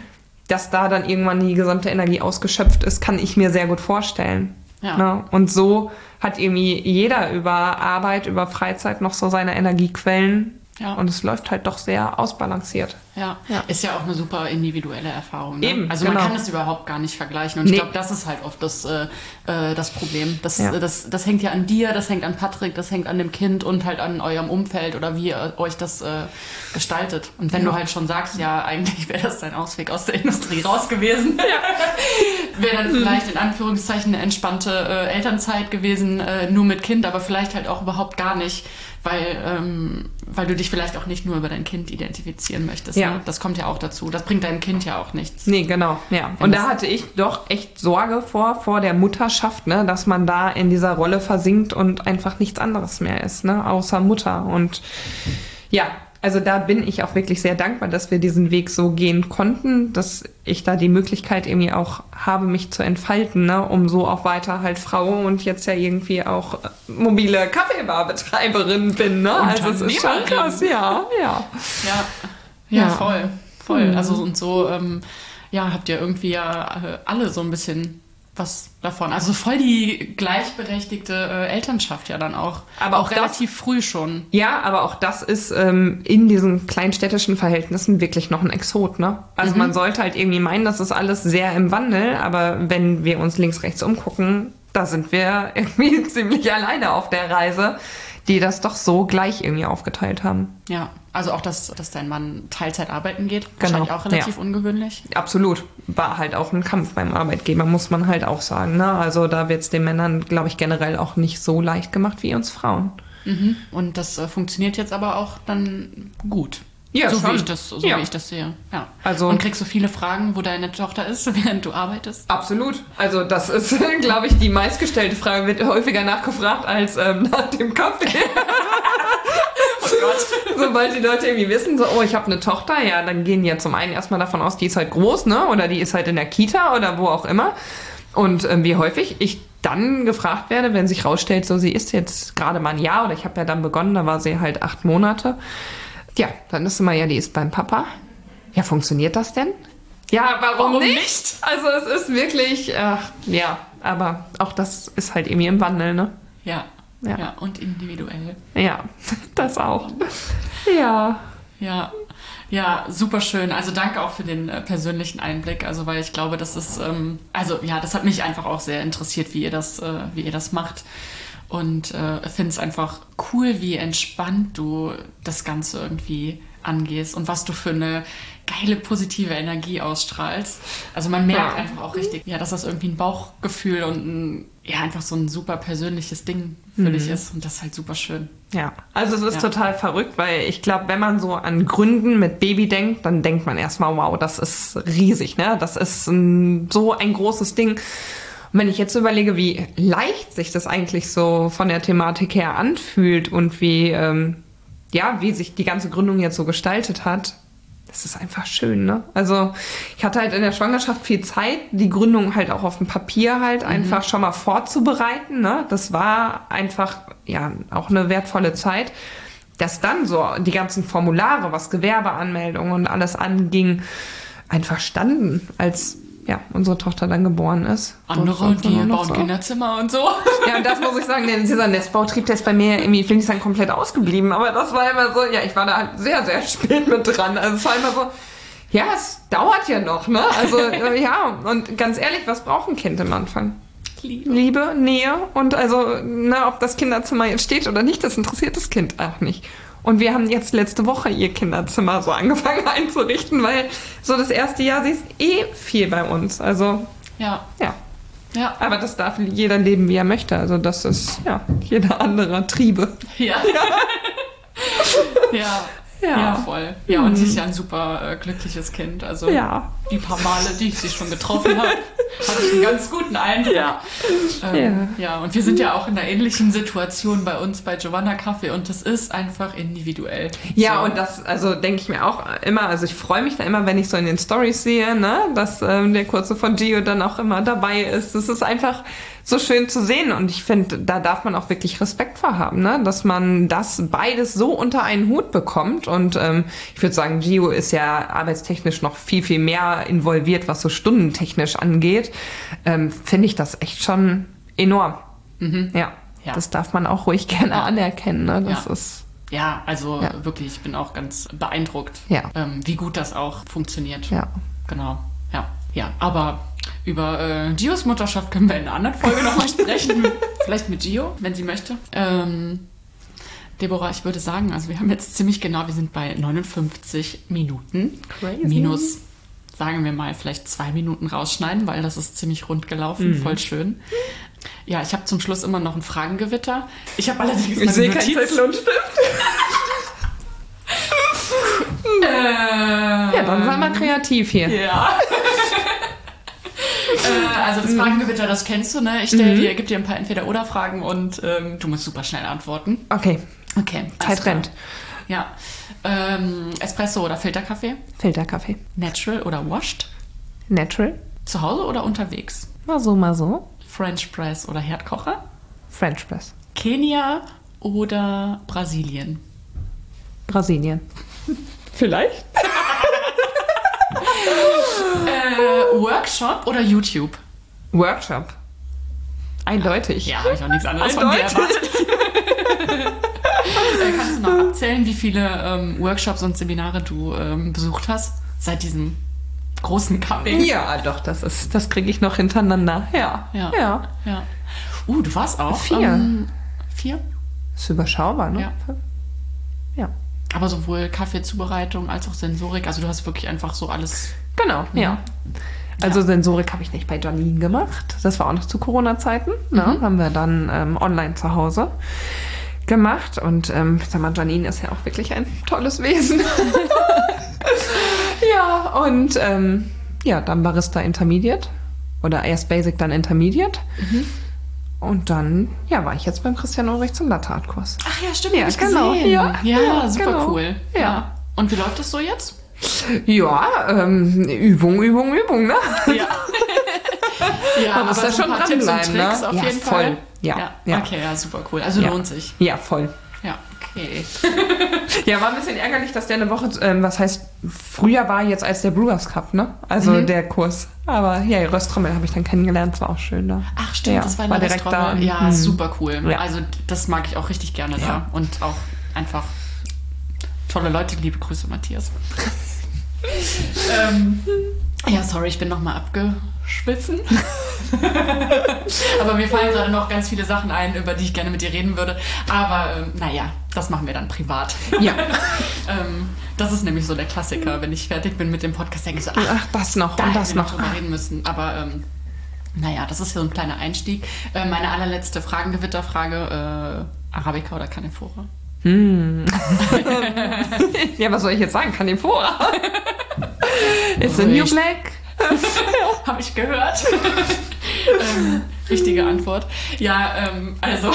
dass da dann irgendwann die gesamte Energie ausgeschöpft ist, kann ich mir sehr gut vorstellen. Ja. Ne? Und so hat irgendwie jeder über Arbeit, über Freizeit noch so seine Energiequellen. Ja. Und es läuft halt doch sehr ausbalanciert. Ja. Ja. ist ja auch eine super individuelle Erfahrung. Ne? Eben, also genau. man kann es überhaupt gar nicht vergleichen. Und ich Nee. glaube, das ist halt oft das, äh, äh, das Problem. Das, Ja. äh, das, das hängt ja an dir, das hängt an Patrick, das hängt an dem Kind und halt an eurem Umfeld oder wie ihr euch das äh, gestaltet. Und wenn Ja. du halt schon sagst, ja, eigentlich wäre das dein Ausweg aus der Industrie raus gewesen, wäre dann vielleicht in Anführungszeichen eine entspannte äh, Elternzeit gewesen, äh, nur mit Kind, aber vielleicht halt auch überhaupt gar nicht, weil, ähm, weil du dich vielleicht auch nicht nur über dein Kind identifizieren möchtest. Ja. Ne? Das kommt ja auch dazu. Das bringt deinem Kind ja auch nichts. Nee, genau, ja. Und da hatte ich doch echt Sorge vor, vor der Mutterschaft, ne, dass man da in dieser Rolle versinkt und einfach nichts anderes mehr ist, ne, außer Mutter. Und ja, also da bin ich auch wirklich sehr dankbar, dass wir diesen Weg so gehen konnten, dass ich da die Möglichkeit irgendwie auch habe, mich zu entfalten, ne, um so auch weiter halt Frau und jetzt ja irgendwie auch äh, mobile Kaffeebarbetreiberin bin, ne? Also es ist schon krass, ja, ja. Ja, ja, Ja. voll, voll. Mhm. Also und so, ähm, ja, habt ihr irgendwie ja äh, alle so ein bisschen was davon. Also voll die gleichberechtigte äh, Elternschaft ja dann auch. Aber auch auch das- relativ früh schon. Ja, aber auch das ist ähm, in diesen kleinstädtischen Verhältnissen wirklich noch ein Exot, ne? Also man sollte halt irgendwie meinen, das ist alles sehr im Wandel, aber wenn wir uns links, rechts umgucken, da sind wir irgendwie ziemlich alleine auf der Reise, die das doch so gleich irgendwie aufgeteilt haben. Ja, also auch, dass, dass dein Mann Teilzeit arbeiten geht, Genau, wahrscheinlich auch relativ ja. ungewöhnlich. Absolut. War halt auch ein Kampf beim Arbeitgeber, muss man halt auch sagen. Ne? Also da wird es den Männern, glaube ich, generell auch nicht so leicht gemacht wie uns Frauen. Mhm. Und das äh, funktioniert jetzt aber auch dann gut. Ja, so schon. wie ich das, so Ja. wie ich das sehe. Ja. Also- und kriegst du viele Fragen, wo deine Tochter ist, während du arbeitest? Absolut. Also das ist, glaube ich, die meistgestellte Frage, wird häufiger nachgefragt als ähm, nach dem Kaffee. Oh Gott. Sobald die Leute irgendwie wissen, so, oh, ich habe eine Tochter, ja, dann gehen ja zum einen erstmal davon aus, die ist halt groß, ne? Oder die ist halt in der Kita oder wo auch immer. Und ähm, wie häufig ich dann gefragt werde, wenn sich rausstellt, so sie ist jetzt gerade mal ein Jahr oder ich habe ja dann begonnen, da war sie halt acht Monate. Ja, dann ist immer, ja, die ist beim Papa. Ja, funktioniert das denn? Ja, warum, Warum nicht? nicht? Also es ist wirklich, äh, ja, aber auch das ist halt irgendwie im Wandel, ne? Ja. Ja. ja. und individuell. Ja, das auch. Ja. Ja, ja, super schön. Also danke auch für den äh, persönlichen Einblick. Also weil ich glaube, das ist, ähm, also ja, das hat mich einfach auch sehr interessiert, wie ihr das, äh, wie ihr das macht. Und äh, finde es einfach cool, wie entspannt du das Ganze irgendwie angehst und was du für eine geile positive Energie ausstrahlst. Also man merkt Ja. einfach auch richtig, ja, dass das irgendwie ein Bauchgefühl und ein, ja einfach so ein super persönliches Ding für dich ist und das ist halt super schön. Ja, also es ist Ja. total verrückt, weil ich glaube, wenn man so an Gründen mit Baby denkt, dann denkt man erstmal, wow, das ist riesig, ne? Das ist ein, so ein großes Ding. Und wenn ich jetzt überlege, wie leicht sich das eigentlich so von der Thematik her anfühlt und wie, ähm, ja, wie sich die ganze Gründung jetzt so gestaltet hat, das ist einfach schön, ne? Also ich hatte halt in der Schwangerschaft viel Zeit, die Gründung halt auch auf dem Papier halt einfach schon mal vorzubereiten, ne? Das war einfach, ja, auch eine wertvolle Zeit. Dass dann so die ganzen Formulare, was Gewerbeanmeldungen und alles anging, einfach standen, als ja, unsere Tochter dann geboren ist. Andere, So, die bauen so. Kinderzimmer und so. Ja, und das muss ich sagen, denn dieser Nestbautrieb, der ist bei mir irgendwie, finde ich, dann komplett ausgeblieben. Aber das war immer so, ja, ich war da halt sehr, sehr spät mit dran. Also es war immer so, ja, es dauert ja noch, ne? Also, äh, ja, und ganz ehrlich, was braucht ein Kind am Anfang? Liebe. Liebe, Nähe und also, ne, ob das Kinderzimmer jetzt steht oder nicht, das interessiert das Kind auch nicht. Und wir haben jetzt letzte Woche ihr Kinderzimmer so angefangen einzurichten, weil so das erste Jahr, sie ist eh viel bei uns. Also, Ja, ja. ja, Aber das darf jeder leben, wie er möchte. Also das ist ja jeder andere Triebe. ja. Ja. Ja. Ja, voll. Ja, und sie ist ja ein super äh, glückliches Kind. Also Ja. Die paar Male, die ich sie schon getroffen habe, hatte ich einen ganz guten Eindruck. Ja. Ähm, ja. und wir sind ja auch in einer ähnlichen Situation bei uns bei Giovanna Kaffee und das ist einfach individuell. Ja, So. und das, also denke ich mir auch immer, also ich freue mich da immer, wenn ich so in den Stories sehe, ne, dass ähm, der Kurze von Gio dann auch immer dabei ist. Das ist einfach so schön zu sehen und ich finde, da darf man auch wirklich Respekt vor haben, ne, dass man das beides so unter einen Hut bekommt und ähm, ich würde sagen, Gio ist ja arbeitstechnisch noch viel, viel mehr involviert, was so stundentechnisch angeht, ähm, finde ich das echt schon enorm. Ja. Ja. das darf man auch ruhig gerne anerkennen, ne, das Ja. ist... Ja, also Ja. wirklich, ich bin auch ganz beeindruckt, Ja. ähm, wie gut das auch funktioniert. Ja. Genau, ja. Ja, aber über äh, Gios Mutterschaft können wir in einer anderen Folge nochmal sprechen. Vielleicht mit Gio, wenn sie möchte. Ähm, Deborah, ich würde sagen, also wir haben jetzt ziemlich genau, wir sind bei 59 Minuten. Crazy. Minus, sagen wir mal, vielleicht zwei Minuten rausschneiden, weil das ist ziemlich rund gelaufen, Mhm. voll schön. Ja, ich habe zum Schluss immer noch ein Fragengewitter. Ich habe allerdings Ich meine sehe keinen Notizen- Zettel und Stift. Äh, Ja, dann sei mal kreativ hier. Ja. äh, also das Fragengewitter, das kennst du, ne? Ich stell dir, gebe dir ein paar Entweder-Oder-Fragen und ähm, du musst super schnell antworten. Okay, Okay. Zeit alles klar. Ja. Ähm, Espresso oder Filterkaffee? Filterkaffee. Natural oder washed? Natural. Zu Hause oder unterwegs? Mal so, mal so. French Press oder Herdkocher? French Press. Kenia oder Brasilien? Brasilien. Vielleicht? Äh, Workshop oder YouTube? Workshop. Eindeutig. Ja, habe ich auch nichts anderes von dir Eindeutig. erwartet. Äh, kannst du noch abzählen, wie viele ähm, Workshops und Seminare du ähm, besucht hast seit diesem großen Cupping? Ja, doch, das ist, das kriege ich noch hintereinander. Ja. Ja. Ja. ja. Uh, du warst auch. Vier. Ähm, vier? Ist überschaubar, ne? Ja. Ja. Aber sowohl Kaffeezubereitung als auch Sensorik. Also du hast wirklich einfach so alles. Genau, ja. Also Sensorik habe ich nicht bei Janine gemacht. Das war auch noch zu Corona-Zeiten. Ne? Haben wir dann ähm, online zu Hause gemacht. Und ähm, ich sag mal, Janine ist ja auch wirklich ein tolles Wesen. ja, und ähm, ja, dann Barista Intermediate. Oder erst Basic, dann Intermediate. Und dann, ja, war ich jetzt beim Christian Ulrich zum Latte Art Kurs. Ach ja, stimmt, Ja, ich genau. gesehen. Ja, ja, ja, super genau. cool. Ja. Und wie läuft es so jetzt? Ja, ähm, Übung, Übung, Übung, ne? Ja. ja, Man muss aber da schon paar Tipps und dranbleiben, ne? Tricks auf Ja, jeden voll. Fall. Ja, ja. Okay, ja, super cool. Also Ja. lohnt sich. Ja, voll. Ja, okay. Ja, war ein bisschen ärgerlich, dass der eine Woche, ähm, was heißt, früher war jetzt als der Brewers Cup, ne? Also Mhm. der Kurs. Aber ja, Röstrommel habe ich dann kennengelernt, das war auch schön da. Ach stimmt, Ja, das war, war direkt da. Ja, Mhm. super cool. Ja. Also das mag ich auch richtig gerne da. Ja. Und auch einfach tolle Leute. Liebe Grüße, Matthias. ähm, ja, sorry, ich bin nochmal abgeschwiffen. Aber mir fallen gerade noch ganz viele Sachen ein, über die ich gerne mit dir reden würde. Aber ähm, naja, das machen wir dann privat. Ja. ähm, das ist nämlich so der Klassiker. Wenn ich fertig bin mit dem Podcast, denke ich so, ach, Ach, das noch da und das noch. drüber reden müssen. Aber ähm, naja, das ist ja so ein kleiner Einstieg. Äh, meine allerletzte Fragengewitterfrage, äh, Arabica oder Canefora? Ja, was soll ich jetzt sagen? Kann Fora. It's a new black. Habe ich gehört. ähm, richtige Antwort. Ja, ähm, also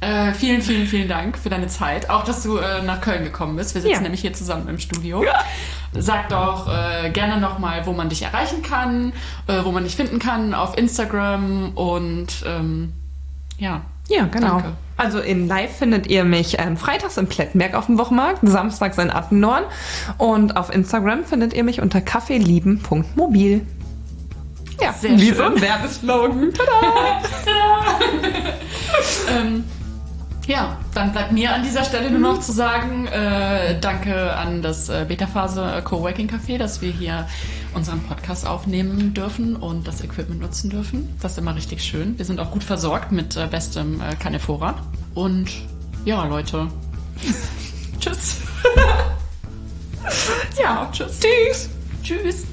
äh, vielen, vielen, vielen Dank für deine Zeit. Auch, dass du äh, nach Köln gekommen bist. Wir sitzen Ja. nämlich hier zusammen im Studio. Sag doch äh, gerne nochmal, wo man dich erreichen kann, äh, wo man dich finden kann auf Instagram und ähm, ja. Ja, genau. Danke. Also in Live findet ihr mich ähm, freitags in Plettenberg auf dem Wochenmarkt, samstags in Attendorn und auf Instagram findet ihr mich unter kaffeelieben.mobil. Ja, Sehr wie schön. so ein Werbeslogan. Tada! Ähm, ja, dann bleibt mir an dieser Stelle nur noch zu sagen, äh, danke an das äh, Beta-Phase Coworking Café, dass wir hier unseren Podcast aufnehmen dürfen und das Equipment nutzen dürfen. Das ist immer richtig schön. Wir sind auch gut versorgt mit äh, bestem äh, Canefora. Und ja, Leute. tschüss. ja, tschüss. Tschüss. Tschüss.